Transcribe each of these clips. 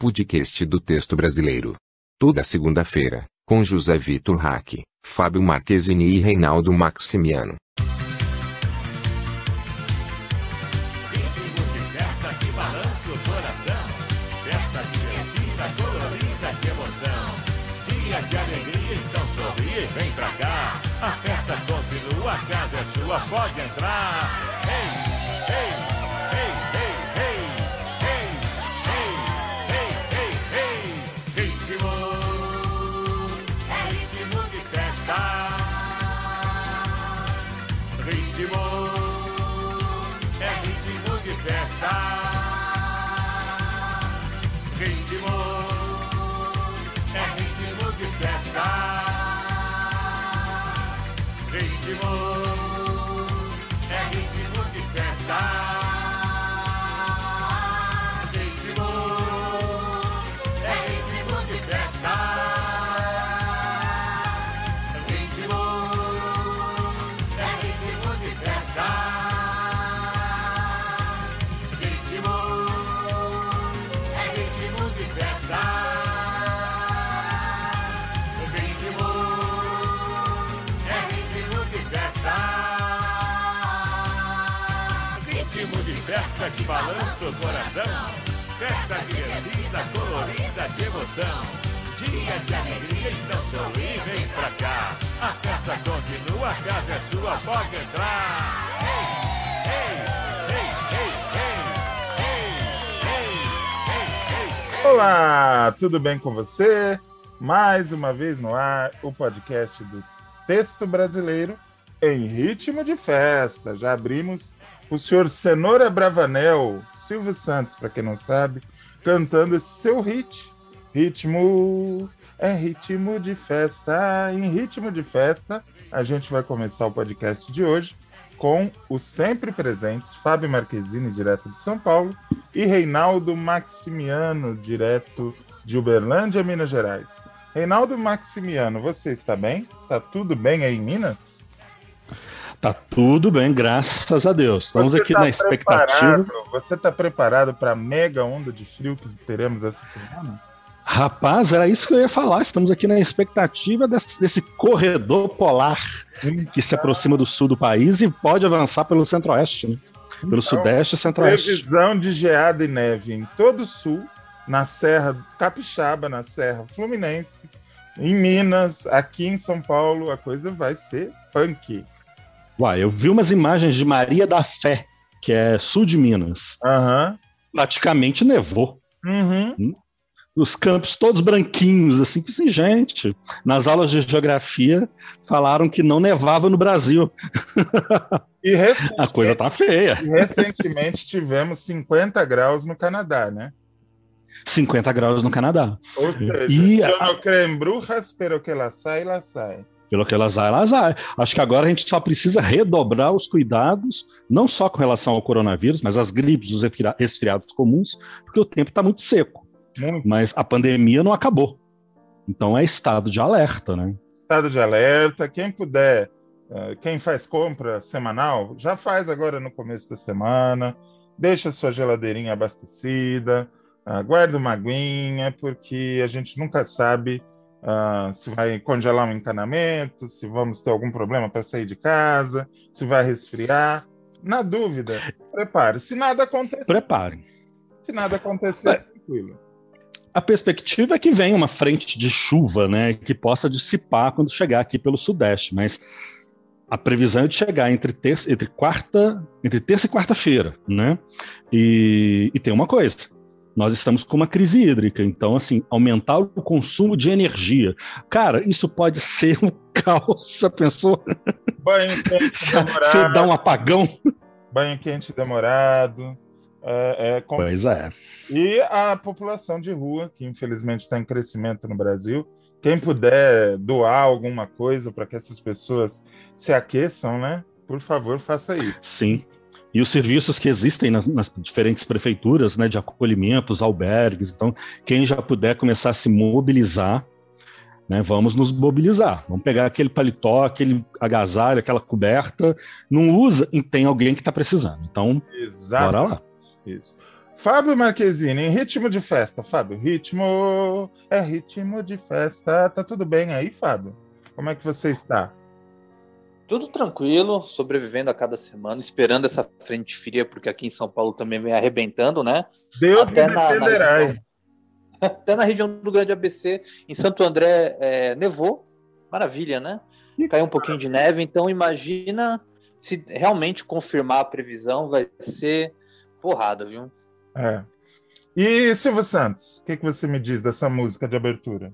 podcast do texto brasileiro. Toda segunda-feira, com José Vitor Hack, Fábio Marquezini e Reinaldo Maximiano. Ritmo de do coração. Festa divertida, colorida de emoção. Dia de alegria, então sorri, vem pra cá. A festa continua, a casa é sua, pode entrar. Olá, tudo bem com você? Mais uma vez no ar, o podcast do Texto Brasileiro em ritmo de festa. Já abrimos o senhor Cenoura Bravanel, Silvio Santos, para quem não sabe, cantando esse seu hit. Ritmo é ritmo de festa. Em ritmo de festa, a gente vai começar o podcast de hoje com os sempre presentes Fábio Marquezine, direto de São Paulo, e Reinaldo Maximiano, direto de Uberlândia, Minas Gerais. Reinaldo Maximiano, você está bem? Tá tudo bem aí em Minas? Tá tudo bem, graças a Deus. Estamos Você aqui tá na expectativa. Você está preparado para a mega onda de frio que teremos essa semana? Rapaz, era isso que eu ia falar. Estamos aqui na expectativa desse, desse corredor polar que se aproxima do sul do país e pode avançar pelo centro-oeste, né? Pelo Então, sudeste e centro-oeste. Previsão de geada e neve em todo o sul, na Serra Capixaba, na Serra Fluminense, em Minas, aqui em São Paulo, a coisa vai ser punk. Uai, eu vi umas imagens de Maria da Fé, que é sul de Minas. Aham. Praticamente nevou. Uhum. Os campos todos branquinhos, assim, que assim, gente. Nas aulas de geografia falaram que não nevava no Brasil. E, A coisa tá feia. e recentemente tivemos 50 graus no Canadá, né? 50 graus no Canadá. Ou seja, E eu a- não creio em brujas, pero que ela sai, ela sai. Pelo que elas elas. Acho que agora a gente só precisa redobrar os cuidados, não só com relação ao coronavírus, mas às gripes, os resfria- resfriados comuns, porque o tempo está muito seco. Muito Mas a pandemia não acabou. Então é estado de alerta, né? estado de alerta. Quem puder, eh, quem faz compra semanal, já faz agora no começo da semana. Deixa sua geladeirinha abastecida, ah, guarda uma aguinha, porque a gente nunca sabe ah, se vai congelar um encanamento, se vamos ter algum problema para sair de casa, se vai resfriar. Na dúvida, prepare. Se nada acontecer, Preparem. se nada acontecer, É. tranquilo. A perspectiva é que venha uma frente de chuva, né, que possa dissipar quando chegar aqui pelo sudeste, mas a previsão é de chegar entre terça, entre quarta, entre terça e quarta-feira, né? E, e tem uma coisa, nós estamos com uma crise hídrica, então assim, aumentar o consumo de energia, cara, isso pode ser um caos. Você pensou? Banho quente Se, demorado. se dá um apagão? banho quente demorado. É, é com- Pois é. E a população de rua, que infelizmente está em crescimento no Brasil. Quem puder doar alguma coisa para que essas pessoas se aqueçam, né? Por favor, faça isso. Sim. E os serviços que existem nas, nas diferentes prefeituras, né, de acolhimento, os albergues. Então, quem já puder começar a se mobilizar, né, vamos nos mobilizar. Vamos pegar aquele paletó, aquele agasalho, aquela coberta, não usa e tem alguém que está precisando. Então, Exato. bora lá. Isso. Fábio Marquezine, em ritmo de festa. Fábio, ritmo é ritmo de festa. Tá tudo bem aí, Fábio? Como é que você está? Tudo tranquilo, sobrevivendo a cada semana, esperando essa frente fria, porque aqui em São Paulo também vem arrebentando, né? Deus Até me defenderá. Na, até na região do Grande ABC, em Santo André, é, nevou. Maravilha, né? Caiu um pouquinho de neve, então imagina se realmente confirmar a previsão, vai ser porrada, viu? É. E Silvio Santos, o que, que você me diz dessa música de abertura?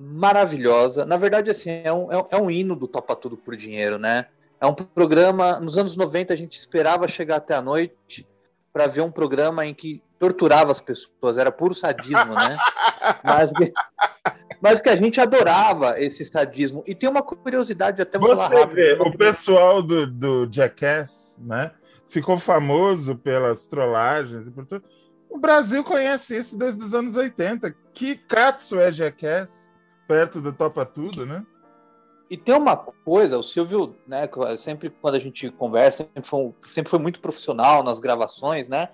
Maravilhosa. Na verdade, assim, é um, é, um hino do Topa Tudo por Dinheiro, né? É um programa. Nos anos 90, a gente esperava chegar até a noite para ver um programa em que torturava as pessoas, era puro sadismo, né? Mas que, mas que a gente adorava esse sadismo. E tem uma curiosidade até Você rápido, vê, o pessoal do, do Jackass, né? Ficou famoso pelas trollagens e por tudo. O Brasil conhece isso desde os anos 80. Que katsu é Jackass? Perto do Topa Tudo, né? E tem uma coisa, o Silvio, né, sempre quando a gente conversa, sempre foi, sempre foi muito profissional nas gravações, né?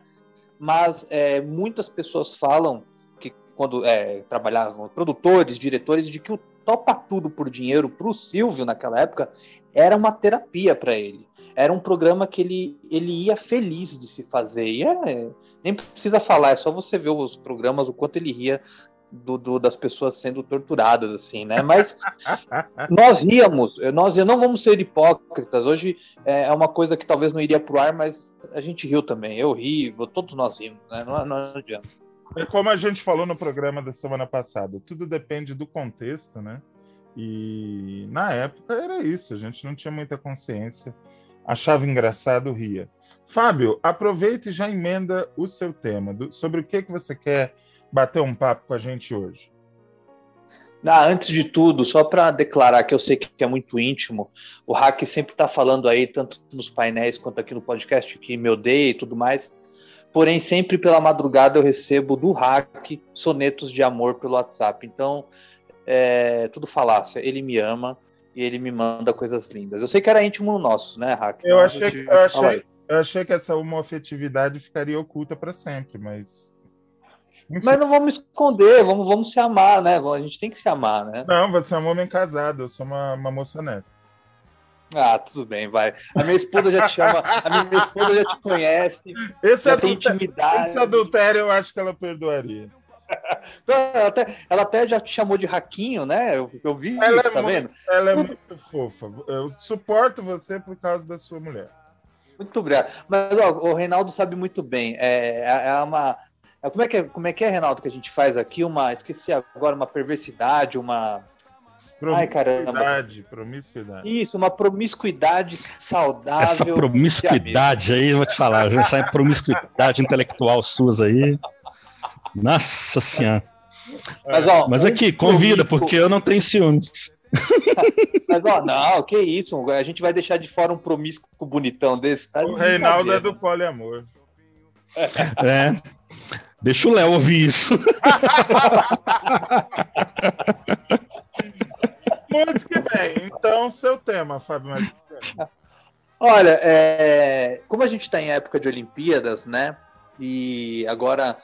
Mas é, muitas pessoas falam que quando é, trabalhavam, produtores, diretores, de que o Topa Tudo por Dinheiro para o Silvio naquela época era uma terapia para ele. Era um programa que ele, ele ia feliz de se fazer. E é, nem precisa falar, é só você ver os programas, o quanto ele ria do, do, das pessoas sendo torturadas, assim, né? Mas nós ríamos, nós não vamos ser hipócritas. Hoje é, é uma coisa que talvez não iria pro ar, mas a gente riu também. Eu ri, todos nós rimos, né? Não, não adianta. É como a gente falou no programa da semana passada, tudo depende do contexto, né? E na época era isso, a gente não tinha muita consciência, achava engraçado, ria. Fábio, aproveita e já emenda o seu tema, do, sobre o que, que você quer bater um papo com a gente hoje? Ah, antes de tudo, só para declarar que eu sei que é muito íntimo, o Hack sempre está falando aí, tanto nos painéis quanto aqui no podcast, que me odeia e tudo mais. Porém, sempre pela madrugada eu recebo do Hack sonetos de amor pelo WhatsApp. Então, é tudo falácia. Ele me ama e ele me manda coisas lindas. Eu sei que era íntimo nosso, né, Hack? Eu, achei, eu, achei, eu achei que essa homoafetividade ficaria oculta para sempre, mas mas não vamos esconder, vamos, vamos se amar, né? A gente tem que se amar, né? Não, você é um homem casado, eu sou uma, uma moça honesta. Ah, tudo bem, vai. A minha esposa já te chama, a minha esposa já te conhece. Esse, intimidade. esse adultério eu acho que ela perdoaria. Ela até, ela até já te chamou de Raquinho, né? Eu, eu vi ela isso, é tá muito, vendo? Ela é muito fofa. Eu suporto você por causa da sua mulher. Muito obrigado. Mas ó, o Reinaldo sabe muito bem. É, é, é uma, como é, que é, como é que é, Renato, que a gente faz aqui? Uma. Esqueci agora, uma perversidade, uma. Ai, caramba. Promiscuidade. Isso, uma promiscuidade saudável. Essa promiscuidade aí, vou te falar, já sai promiscuidade intelectual suas aí. Nossa Senhora. Mas, ó, Mas aqui, convida, porque eu não tenho ciúmes. Mas, ó, não, que isso, a gente vai deixar de fora um promíscuo bonitão desse. Tá o Reinaldo é do poliamor. É. Deixa o Léo ouvir isso. Muito que bem. Então, seu tema, Fábio Olha, é... como a gente está em época de Olimpíadas, né? E agora,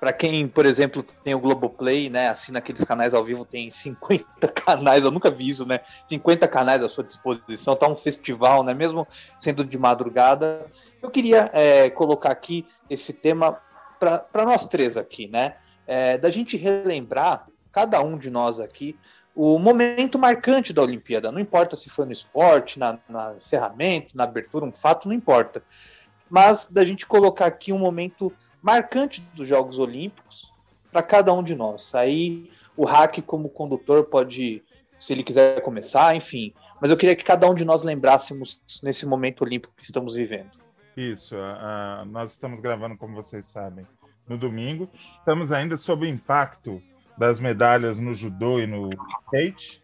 para quem, por exemplo, tem o Globoplay, né? Assim, naqueles canais ao vivo, tem 50 canais, eu nunca vi isso, né? 50 canais à sua disposição, tá um festival, né? Mesmo sendo de madrugada. Eu queria é, colocar aqui esse tema para nós três aqui, né? É, da gente relembrar, cada um de nós aqui, o momento marcante da Olimpíada. Não importa se foi no esporte, na, na encerramento, na abertura, um fato, não importa. Mas da gente colocar aqui um momento marcante dos Jogos Olímpicos para cada um de nós. Aí o Hack, como condutor, pode, se ele quiser começar, enfim. Mas eu queria que cada um de nós lembrássemos nesse momento olímpico que estamos vivendo. Isso, nós estamos gravando, como vocês sabem, no domingo. Estamos ainda sob o impacto das medalhas no judô e no skate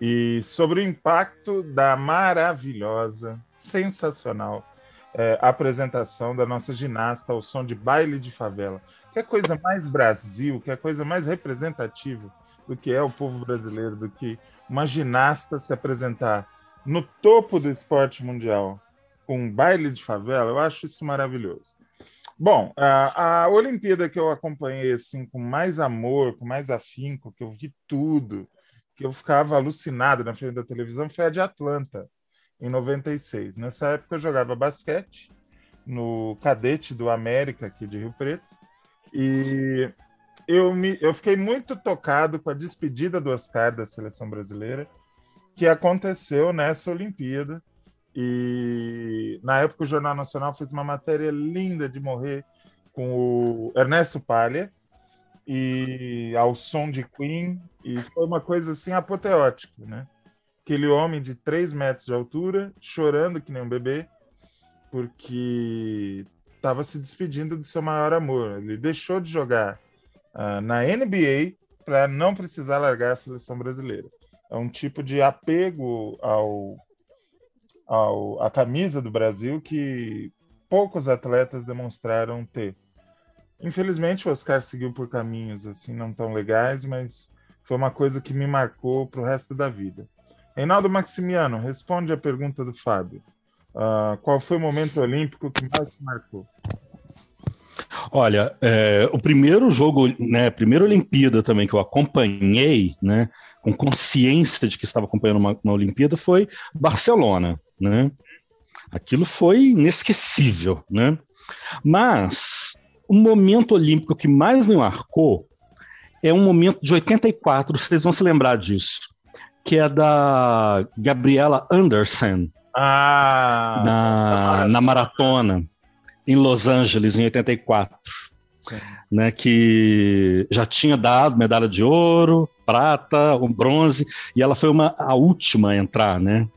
e sobre o impacto da maravilhosa, sensacional é, apresentação da nossa ginasta ao som de baile de favela. Que é coisa mais Brasil, que é coisa mais representativa do que é o povo brasileiro, do que uma ginasta se apresentar no topo do esporte mundial com um baile de favela, eu acho isso maravilhoso. Bom, a, a Olimpíada que eu acompanhei assim com mais amor, com mais afinco, que eu vi tudo, que eu ficava alucinado na frente da televisão, foi a de Atlanta, em 96. Nessa época eu jogava basquete no cadete do América aqui de Rio Preto e eu, me, eu fiquei muito tocado com a despedida do Oscar da seleção brasileira, que aconteceu nessa Olimpíada. E na época o Jornal Nacional fez uma matéria linda de morrer com o Ernesto Palha e ao som de Queen e foi uma coisa assim apoteótica, né? Aquele homem de 3 metros de altura chorando que nem um bebê porque estava se despedindo do seu maior amor. Ele deixou de jogar uh, na NBA para não precisar largar a seleção brasileira. É um tipo de apego ao ao, a camisa do Brasil que poucos atletas demonstraram ter. Infelizmente, o Oscar seguiu por caminhos assim não tão legais, mas foi uma coisa que me marcou para o resto da vida. Reinaldo Maximiano, responde a pergunta do Fábio. Uh, qual foi o momento olímpico que mais te marcou? Olha, é, o primeiro jogo, né, primeira Olimpíada também que eu acompanhei, né, com consciência de que estava acompanhando uma, uma Olimpíada foi Barcelona, né? Aquilo foi inesquecível, né? Mas o momento olímpico que mais me marcou é um momento de 84, vocês vão se lembrar disso, que é da Gabriela Anderson ah, na, na maratona em Los Angeles em 84, né, que já tinha dado medalha de ouro, prata, um bronze, e ela foi uma, a última a entrar, né?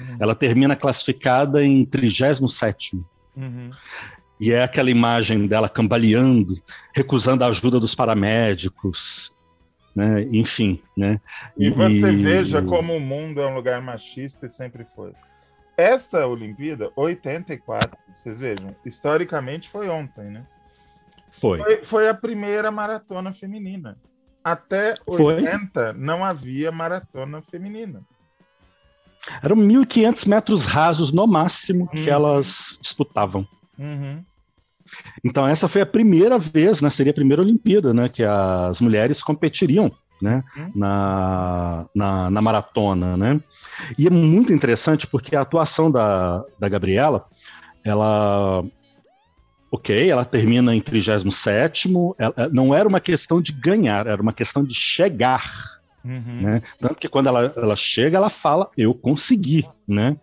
Uhum. Ela termina classificada em 37. Uhum. E é aquela imagem dela cambaleando, recusando a ajuda dos paramédicos, né? enfim. Né? E, e você veja como o mundo é um lugar machista e sempre foi. Esta Olimpíada, 84, vocês vejam, historicamente foi ontem, né? Foi. Foi, foi a primeira maratona feminina. Até 80 foi. não havia maratona feminina. Eram 1.500 metros rasos no máximo uhum. que elas disputavam. Uhum. Então essa foi a primeira vez, né, seria a primeira Olimpíada, né, que as mulheres competiriam, né, uhum. na, na, na, maratona, né. E é muito interessante porque a atuação da, da Gabriela, ela ok, ela termina em 37 ela, não era uma questão de ganhar, era uma questão de chegar Uhum. Né? Tanto que quando ela, ela chega, ela fala, eu consegui, né?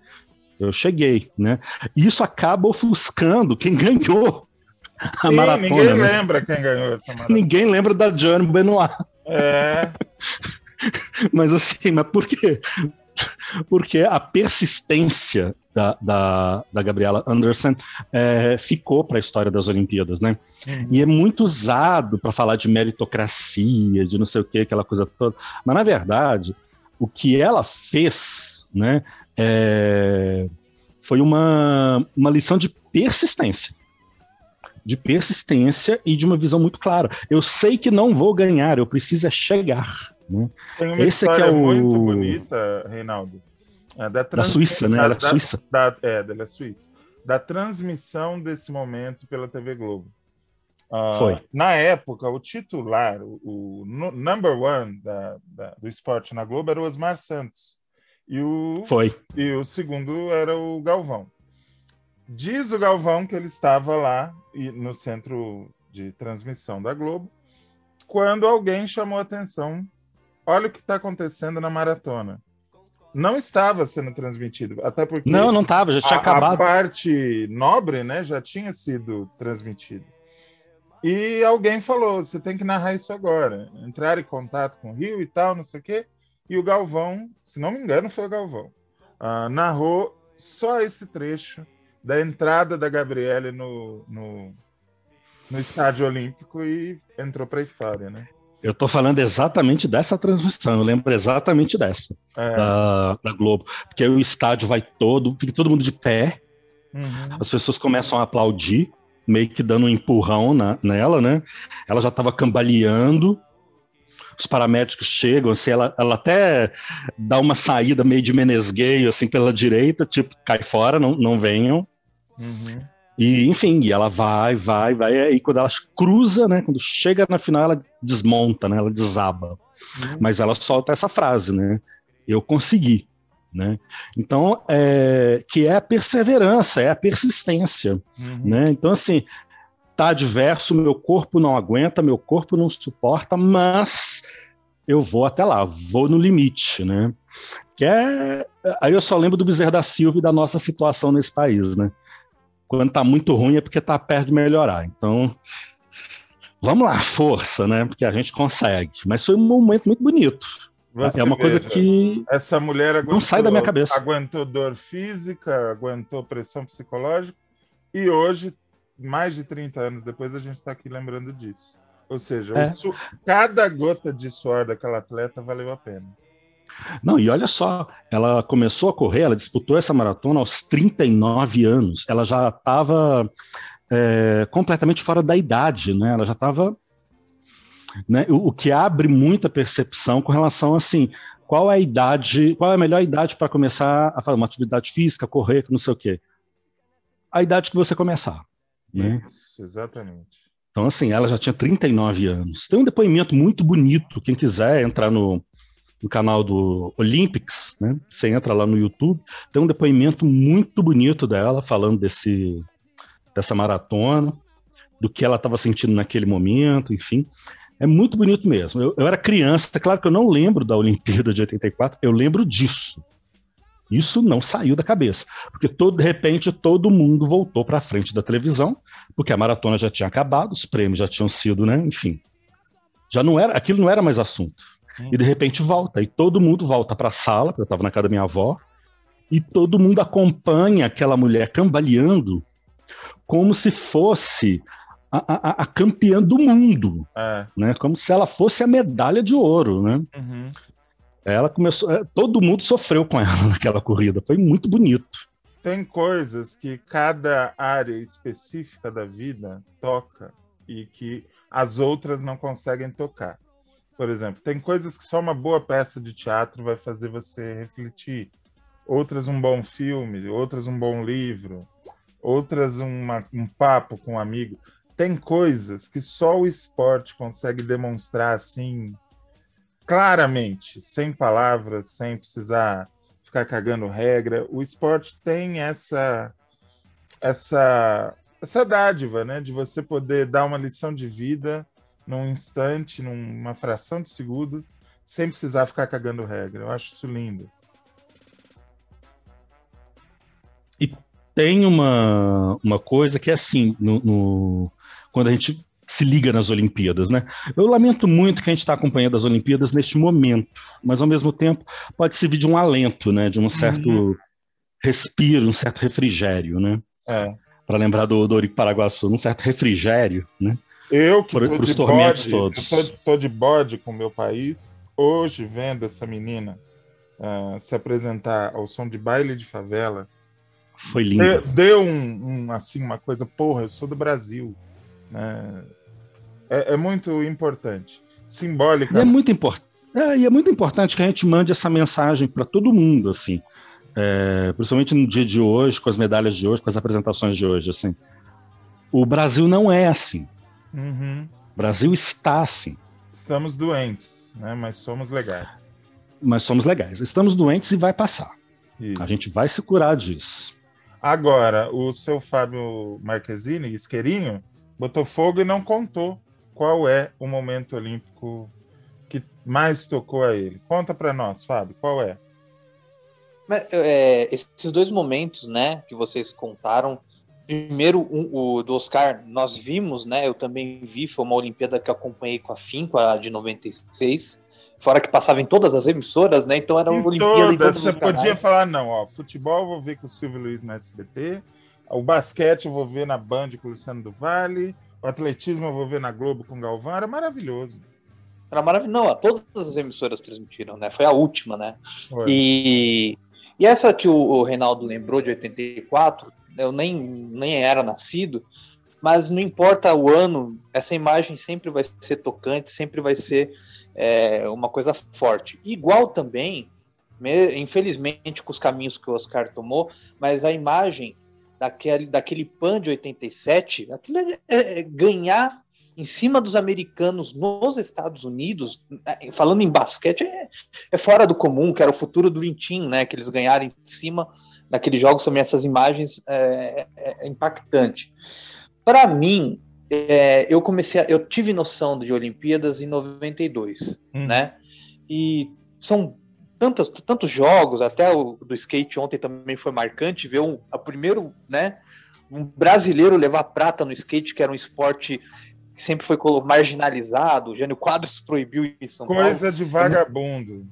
Eu cheguei, né? E isso acaba ofuscando quem ganhou a Sim, maratona. Ninguém né? lembra quem ganhou essa maratona. Ninguém lembra da Johnny Benoit. É. mas assim, mas por quê? Porque a persistência da, da, da Gabriela Anderson é, ficou para a história das Olimpíadas, né? Uhum. E é muito usado para falar de meritocracia, de não sei o que, aquela coisa toda. Mas, na verdade, o que ela fez, né, é, foi uma, uma lição de persistência. De persistência e de uma visão muito clara. Eu sei que não vou ganhar, eu preciso é chegar. Né? Tem uma Esse história é o... muito bonita, Reinaldo, é, da, da, Suíça, né? Ela é da, suíça. Da, é, é suíça. Da transmissão desse momento pela TV Globo. Uh, Foi. Na época, o titular, o, o number one da, da, do esporte na Globo era o Osmar Santos. E o, Foi. E o segundo era o Galvão. Diz o Galvão que ele estava lá no centro de transmissão da Globo quando alguém chamou a atenção. Olha o que está acontecendo na maratona não estava sendo transmitido, até porque não, não estava, já tinha a, acabado. A parte nobre, né, já tinha sido transmitido. E alguém falou, você tem que narrar isso agora, entrar em contato com o Rio e tal, não sei o quê. E o Galvão, se não me engano, foi o Galvão, uh, narrou só esse trecho da entrada da Gabriele no, no, no estádio olímpico e entrou para a história, né? Eu estou falando exatamente dessa transmissão, eu lembro exatamente dessa, é. da, da, Globo. Porque o estádio vai todo, fica todo mundo de pé, uhum. as pessoas começam a aplaudir, meio que dando um empurrão na, nela, né? Ela já estava cambaleando, os paramédicos chegam, assim, ela, ela até dá uma saída meio de menesgueio, assim, pela direita, tipo, cai fora, não, não venham. Uhum. E, enfim, e ela vai, vai, vai, e quando ela cruza, né, quando chega na final, ela desmonta, né, ela desaba. Uhum. Mas ela solta essa frase, né, eu consegui, né. Então, é, que é a perseverança, é a persistência, uhum. né. Então, assim, tá adverso, meu corpo não aguenta, meu corpo não suporta, mas eu vou até lá, vou no limite, né. Que é, aí eu só lembro do Bezerra da Silva e da nossa situação nesse país, né quando tá muito ruim é porque tá perto de melhorar. Então, vamos lá, força, né? Porque a gente consegue. Mas foi um momento muito bonito. Você é uma coisa que essa mulher aguentou, não sai da minha cabeça. Aguentou dor física, aguentou pressão psicológica e hoje, mais de 30 anos depois, a gente está aqui lembrando disso. Ou seja, é. cada gota de suor daquela atleta valeu a pena. Não, e olha só, ela começou a correr, ela disputou essa maratona aos 39 anos. Ela já estava é, completamente fora da idade, né? Ela já estava. Né, o, o, que abre muita percepção com relação assim, qual é a idade, qual é a melhor idade para começar a fazer uma atividade física, correr, não sei o quê. A idade que você começar. Né? Isso, exatamente. Então, assim, ela já tinha 39 anos. Tem um depoimento muito bonito, quem quiser entrar no, no canal do Olympics, né? Você entra lá no YouTube, tem um depoimento muito bonito dela falando desse dessa maratona, do que ela estava sentindo naquele momento, enfim. É muito bonito mesmo. Eu, eu era criança, claro que eu não lembro da Olimpíada de 84, eu lembro disso. Isso não saiu da cabeça, porque todo, de repente todo mundo voltou para a frente da televisão, porque a maratona já tinha acabado, os prêmios já tinham sido, né? Enfim, já não era, aquilo não era mais assunto. E de repente volta, e todo mundo volta para a sala, porque eu estava na casa da minha avó, e todo mundo acompanha aquela mulher cambaleando como se fosse a, a, a campeã do mundo, é. né? Como se ela fosse a medalha de ouro, né? Uhum. Ela começou, é, todo mundo sofreu com ela naquela corrida, foi muito bonito. Tem coisas que cada área específica da vida toca e que as outras não conseguem tocar. Por exemplo, tem coisas que só uma boa peça de teatro vai fazer você refletir. Outras um bom filme, outras um bom livro, outras uma, um papo com um amigo. Tem coisas que só o esporte consegue demonstrar assim claramente, sem palavras, sem precisar ficar cagando regra. O esporte tem essa essa essa dádiva, né, de você poder dar uma lição de vida num instante, numa fração de segundo, sem precisar ficar cagando regra. Eu acho isso lindo. E tem uma, uma coisa que é assim, no, no, quando a gente se liga nas Olimpíadas, né? Eu lamento muito que a gente está acompanhando as Olimpíadas neste momento, mas ao mesmo tempo pode servir de um alento, né? De um certo uhum. respiro, um certo refrigério, né? É. Para lembrar do, do Paraguaçu, um certo refrigério, né? Eu que tô, de bode, todos. Tô, tô, de bode com o meu país, hoje vendo essa menina uh, se apresentar ao som de baile de favela. Foi lindo. Deu, um, um, assim, uma coisa, porra, eu sou do Brasil. Né? É, é muito importante. Simbólica. E é muito importante. É, e é muito importante que a gente mande essa mensagem para todo mundo, assim, é, principalmente no dia de hoje, com as medalhas de hoje, com as apresentações de hoje, assim. O Brasil não é assim. Uhum. O Brasil está assim. Estamos doentes, né? mas somos legais. Mas somos legais. Estamos doentes e vai passar. Isso. A gente vai se curar disso. Agora, o seu Fábio Marquezine, isqueirinho, botou fogo e não contou qual é o momento olímpico que mais tocou a ele. Conta para nós, Fábio, qual é? é? Esses dois momentos, né, que vocês contaram, Primeiro, um, o do Oscar, nós vimos, né? Eu também vi, foi uma Olimpíada que eu acompanhei com a FIM, a de 96. Fora que passava em todas as emissoras, né? Então era uma Olimpíada todas, em Você podia falar, não, ó, futebol eu vou ver com o Silvio Luiz na SBT, o basquete eu vou ver na Band com o Luciano do Vale, o atletismo eu vou ver na Globo com o Galvão, era maravilhoso. Era maravilhoso. Não, todas as emissoras transmitiram, né? Foi a última, né? Foi. E, e essa que o, o Reinaldo lembrou de 84, eu nem, nem era nascido, mas não importa o ano, essa imagem sempre vai ser tocante, sempre vai ser é, uma coisa forte. Igual também, infelizmente, com os caminhos que o Oscar tomou, mas a imagem daquele, daquele PAN de 87, aquilo é, é, é ganhar em cima dos americanos nos Estados Unidos, é, falando em basquete, é, é, fora do comum, que era o futuro do Team, né? Que eles ganharam em cima daqueles jogos também, essas imagens é, é, é impactante. Para mim, é, eu comecei, a, eu tive noção de Olimpíadas em 92, hum. né? E são tantos, tantos jogos, até o do skate ontem também foi marcante ver um, a primeiro, né? Um brasileiro levar prata no skate, que era um esporte que sempre foi marginalizado. O Jânio Quadros proibiu em São Coisa Paulo. Coisa de vagabundo.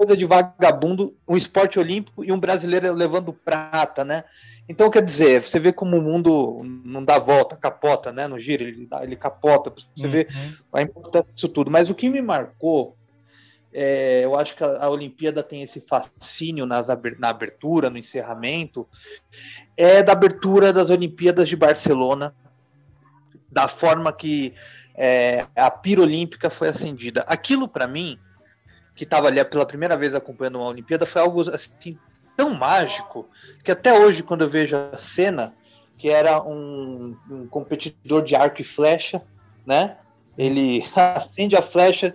Coisa de vagabundo, um esporte olímpico e um brasileiro levando prata, né? Então, quer dizer, você vê como o mundo não dá volta, capota, né? No giro, ele, ele capota. Você uhum. vê a importância disso tudo. Mas o que me marcou, é, eu acho que a, a, Olimpíada tem esse fascínio nas, na abertura, no encerramento, é da abertura das Olimpíadas de Barcelona, da forma que é, a pira olímpica foi acendida. Aquilo, para mim, que estava ali pela primeira vez acompanhando uma Olimpíada, foi algo assim tão mágico que até hoje, quando eu vejo a cena, que era um, um competidor de arco e flecha, né? Ele acende a flecha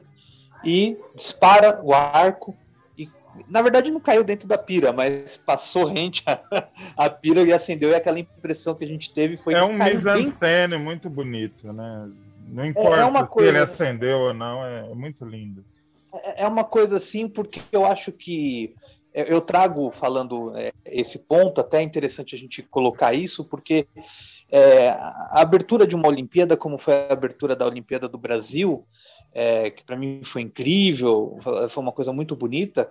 e dispara o arco e na verdade não caiu dentro da pira, mas passou rente a, a pira e acendeu e aquela impressão que a gente teve foi é um mise-en-scène muito bonito, né? Não importa é, é uma coisa... se ele acendeu ou não, é muito lindo. É, é uma coisa assim porque eu acho que eu trago falando é, esse ponto, até é interessante a gente colocar isso, porque é, a abertura de uma Olimpíada, como foi a abertura da Olimpíada do Brasil, é, que para mim foi incrível, foi uma coisa muito bonita,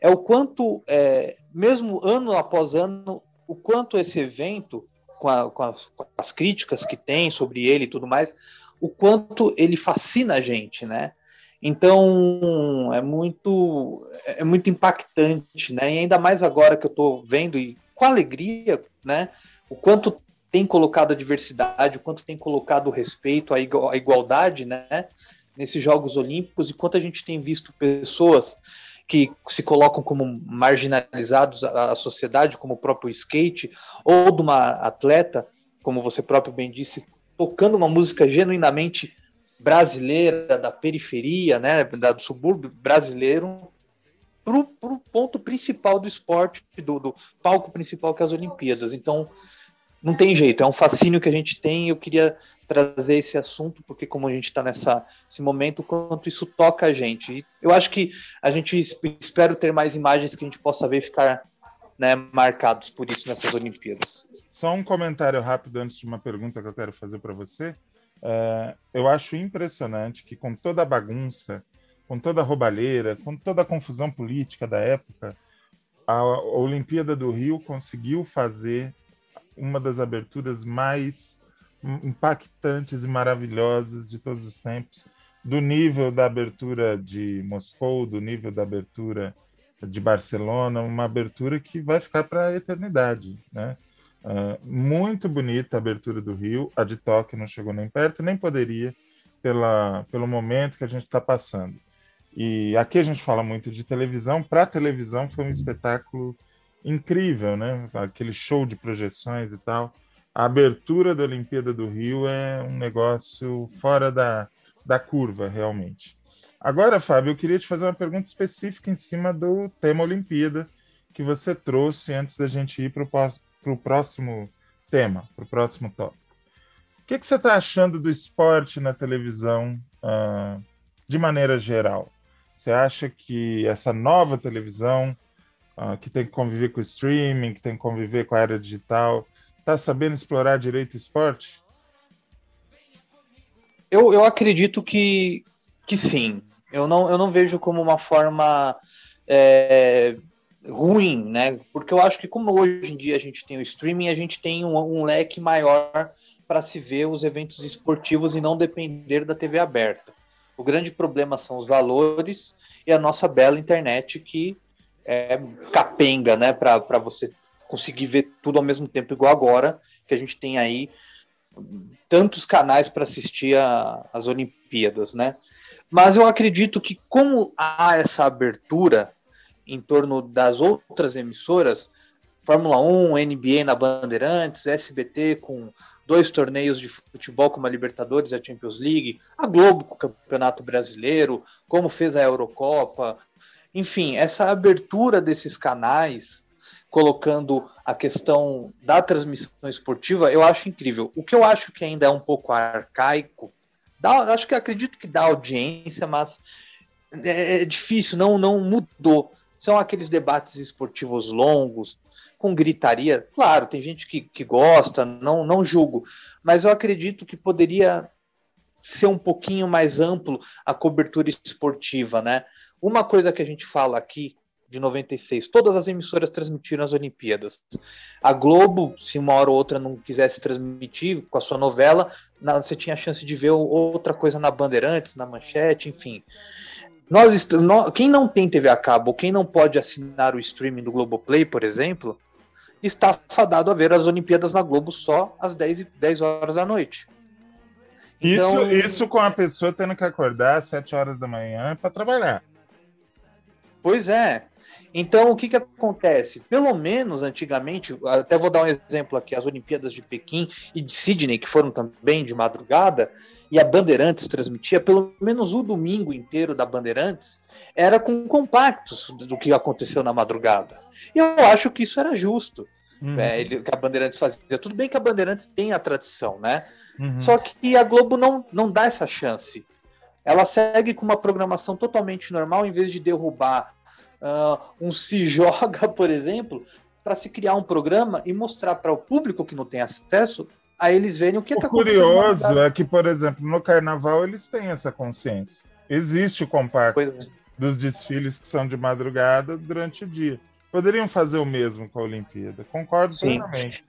é o quanto, é, mesmo ano após ano, o quanto esse evento, com, a, com, as, com as críticas que tem sobre ele e tudo mais, o quanto ele fascina a gente, né? Então é muito é muito impactante, né? E ainda mais agora que eu estou vendo e com alegria, né? O quanto tem colocado a diversidade, o quanto tem colocado o respeito, a, igualdade, né? Nesses Jogos Olímpicos e quanto a gente tem visto pessoas que se colocam como marginalizados à sociedade, como o próprio skate, ou de uma atleta, como você próprio bem disse, tocando uma música genuinamente brasileira, da periferia, né, do subúrbio brasileiro, para o ponto principal do esporte, do, do, palco principal que é as Olimpíadas. Então, não tem jeito, é um fascínio que a gente tem. Eu queria trazer esse assunto, porque como a gente está nesse momento, quanto isso toca a gente. E eu acho que a gente espero ter mais imagens que a gente possa ver ficar né, marcados por isso nessas Olimpíadas. Só um comentário rápido antes de uma pergunta que eu quero fazer para você. É, eu acho impressionante que, com toda a bagunça, com toda a roubalheira, com toda a confusão política da época, a Olimpíada do Rio conseguiu fazer uma das aberturas mais impactantes e maravilhosas de todos os tempos, do nível da abertura de Moscou, do nível da abertura de Barcelona, uma abertura que vai ficar para a eternidade, né? Uh, muito bonita a abertura do Rio, a de Tóquio não chegou nem perto, nem poderia, pela, pelo momento que a gente está passando. E aqui a gente fala muito de televisão, para televisão foi um espetáculo incrível, né? Aquele show de projeções e tal. A abertura da Olimpíada do Rio é um negócio fora da, da curva, realmente. Agora, Fábio, eu queria te fazer uma pergunta específica em cima do tema Olimpíada que você trouxe antes da gente ir para o para o próximo tema, para o próximo tópico. O que, que você está achando do esporte na televisão uh, de maneira geral? Você acha que essa nova televisão, uh, que tem que conviver com o streaming, que tem que conviver com a era digital, está sabendo explorar direito o esporte? Eu, eu acredito que, que sim. Eu não, eu não vejo como uma forma é, ruim, né? Porque eu acho que como hoje em dia a gente tem o streaming, a gente tem um, um leque maior para se ver os eventos esportivos e não depender da TV aberta. O grande problema são os valores e a nossa bela internet que é capenga, né? Para você conseguir ver tudo ao mesmo tempo, igual agora, que a gente tem aí tantos canais para assistir às Olimpíadas, né? Mas eu acredito que como há essa abertura em torno das outras emissoras, Fórmula 1, NBA na Bandeirantes, SBT com dois torneios de futebol como a Libertadores e a Champions League, a Globo com o Campeonato Brasileiro, como fez a Eurocopa. Enfim, essa abertura desses canais, colocando a questão da transmissão esportiva, eu acho incrível. O que eu acho que ainda é um pouco arcaico, dá, acho que acredito que dá audiência, mas é, é difícil, não, não mudou são aqueles debates esportivos longos, com gritaria. Claro, tem gente que, que gosta, não, não julgo, mas eu acredito que poderia ser um pouquinho mais amplo a cobertura esportiva, né? Uma coisa que a gente fala aqui de 96, todas as emissoras transmitiram as Olimpíadas. A Globo, se uma hora ou outra não quisesse transmitir com a sua novela, você tinha a chance de ver outra coisa na Bandeirantes, na Manchete, enfim. Nós, nós, quem não tem TV a cabo, quem não pode assinar o streaming do Globoplay, por exemplo, está fadado a ver as Olimpíadas na Globo só às 10, 10 horas da noite. Então... Isso, isso com a pessoa tendo que acordar às 7 horas da manhã para trabalhar. Pois é. Então, o que, que acontece? Pelo menos antigamente, até vou dar um exemplo aqui: as Olimpíadas de Pequim e de Sydney, que foram também de madrugada, e a Bandeirantes transmitia, pelo menos o domingo inteiro da Bandeirantes, era com compactos do que aconteceu na madrugada. E eu acho que isso era justo. Uhum. É, ele, que a Bandeirantes fazia. Tudo bem que a Bandeirantes tem a tradição, né? Uhum. Só que a Globo não, não dá essa chance. Ela segue com uma programação totalmente normal, em vez de derrubar uh, um Se Joga, por exemplo, para se criar um programa e mostrar para o público que não tem acesso Aí eles veem o que está acontecendo. O curioso é que, por exemplo, no carnaval eles têm essa consciência. Existe o compacto é. dos desfiles que são de madrugada durante o dia. Poderiam fazer o mesmo com a Olimpíada, concordo Sim. plenamente.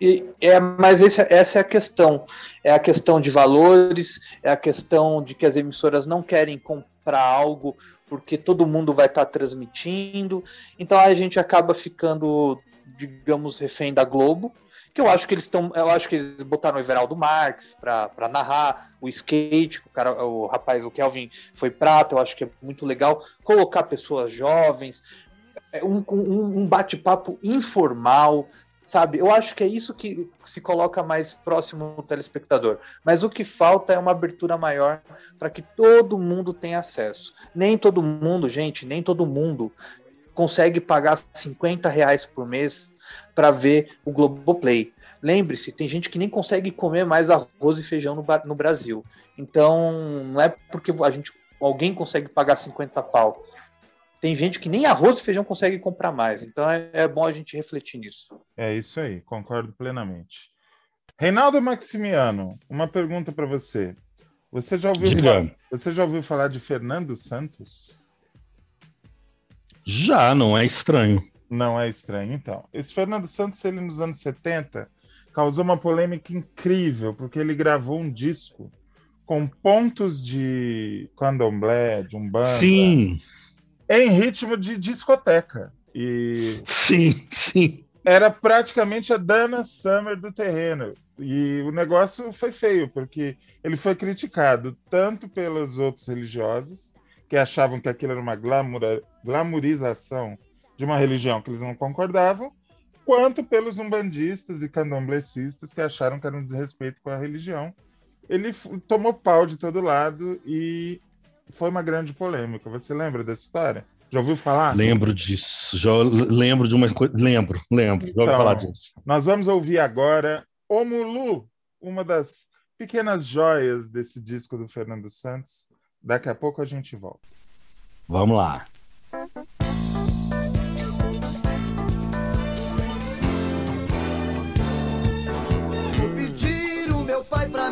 E, é, mas essa é a questão. É a questão de valores, é a questão de que as emissoras não querem comprar algo porque todo mundo vai estar tá transmitindo. Então a gente acaba ficando, digamos, refém da Globo, que eu acho que eles estão. Eu acho que eles botaram o Everaldo Marx para narrar, o skate, o, cara, o rapaz, o Kelvin foi prata, eu acho que é muito legal. Colocar pessoas jovens, é, um, um, um bate-papo informal, sabe? Eu acho que é isso que se coloca mais próximo do telespectador. Mas o que falta é uma abertura maior para que todo mundo tenha acesso. Nem todo mundo, gente, nem todo mundo consegue pagar 50 reais por mês para ver o Globoplay. Lembre-se, tem gente que nem consegue comer mais arroz e feijão no, no Brasil. Então, não é porque a gente, alguém consegue pagar 50 pau. Tem gente que nem arroz e feijão consegue comprar mais. Então, é, é bom a gente refletir nisso. É isso aí, concordo plenamente. Reinaldo Maximiano, uma pergunta para você. Você já, ouviu falar, você já ouviu falar de Fernando Santos? Já, não é estranho. Não é estranho, então. Esse Fernando Santos, ele nos anos 70, causou uma polêmica incrível, porque ele gravou um disco com pontos de candomblé, de umbanda. Sim. Em ritmo de discoteca. E sim, sim. Era praticamente a Dana Summer do terreno. E o negócio foi feio, porque ele foi criticado tanto pelos outros religiosos, que achavam que aquilo era uma glamourização de uma religião que eles não concordavam, quanto pelos umbandistas e candomblecistas que acharam que era um desrespeito com a religião. Ele tomou pau de todo lado e foi uma grande polêmica. Você lembra dessa história? Já ouviu falar? Lembro disso. Já lembro de uma coisa. Lembro, lembro. Então, já ouvi então, falar disso. Nós vamos ouvir agora Omulu, uma das pequenas joias desse disco do Fernando Santos. Daqui a pouco a gente volta. Vamos lá. vai pra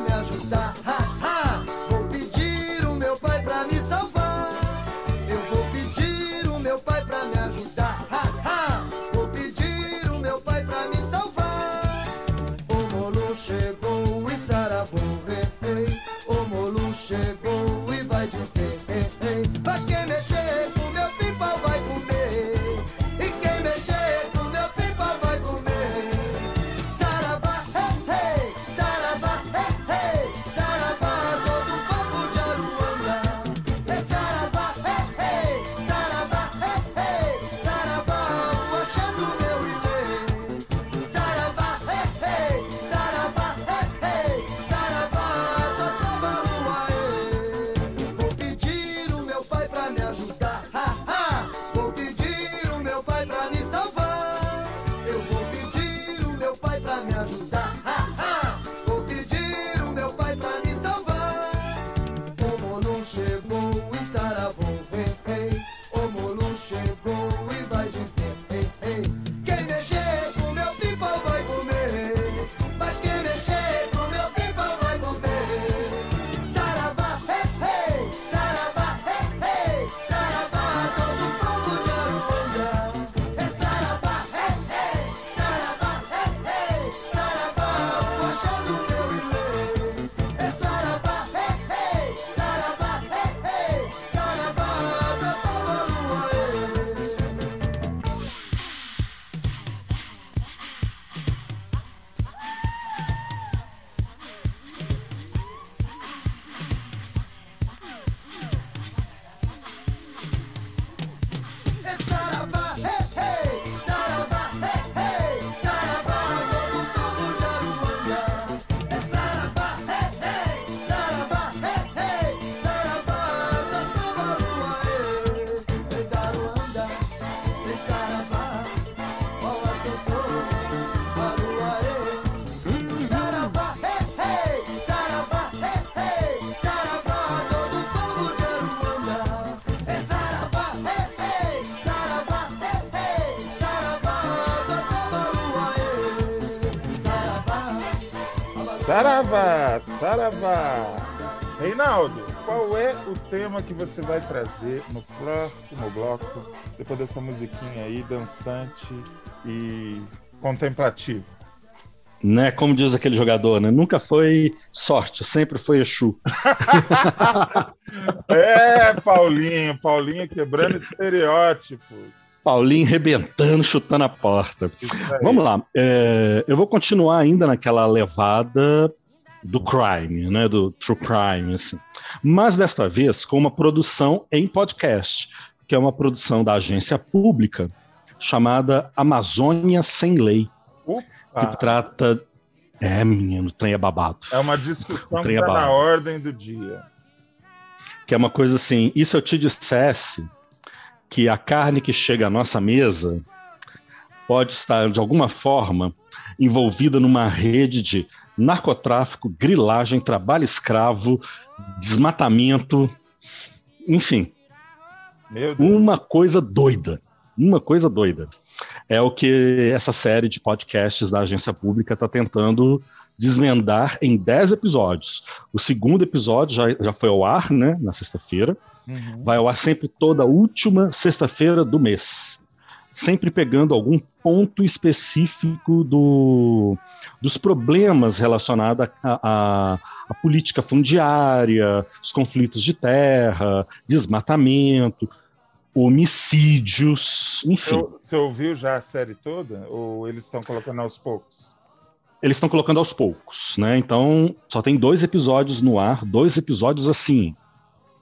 Saravá, saravá. Reinaldo, qual é o tema que você vai trazer no próximo bloco, depois dessa musiquinha aí, dançante e contemplativa? Né, como diz aquele jogador, né? Nunca foi sorte, sempre foi Exu. é, Paulinho, Paulinho quebrando estereótipos. Paulinho rebentando, chutando a porta. Vamos lá. É, eu vou continuar ainda naquela levada do crime, né, do true crime, assim. Mas desta vez com uma produção em podcast, que é uma produção da agência pública chamada Amazônia Sem Lei, Opa. que trata é, menino, trem é babado. É uma discussão que é na ordem do dia. Que é uma coisa assim, e se eu te dissesse que a carne que chega à nossa mesa pode estar, de alguma forma, envolvida numa rede de narcotráfico, grilagem, trabalho desmatamento, enfim. Uma coisa doida. Uma coisa doida. É o que essa série de podcasts da agência pública está tentando desvendar em 10 episódios. O segundo episódio já, já foi ao ar, né, na sexta-feira. Uhum. Vai ao ar sempre toda última sexta-feira do mês sempre pegando algum ponto específico do, dos problemas relacionados à política fundiária, os conflitos de terra, desmatamento, homicídios, enfim. Você ouviu já a série toda? Ou eles estão colocando aos poucos? Eles estão colocando aos poucos, né? Então, só tem dois episódios no ar, dois episódios assim,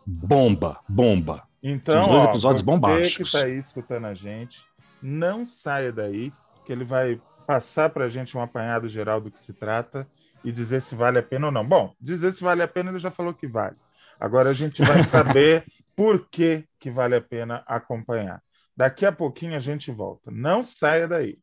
bomba, bomba. Então, dois ó, episódios você bombásticos. que está aí escutando a gente, não saia daí, que ele vai passar para a gente um apanhado geral do que se trata e dizer se vale a pena ou não. Bom, dizer se vale a pena ele já falou que vale. Agora a gente vai saber por que, que vale a pena acompanhar. Daqui a pouquinho a gente volta. Não saia daí.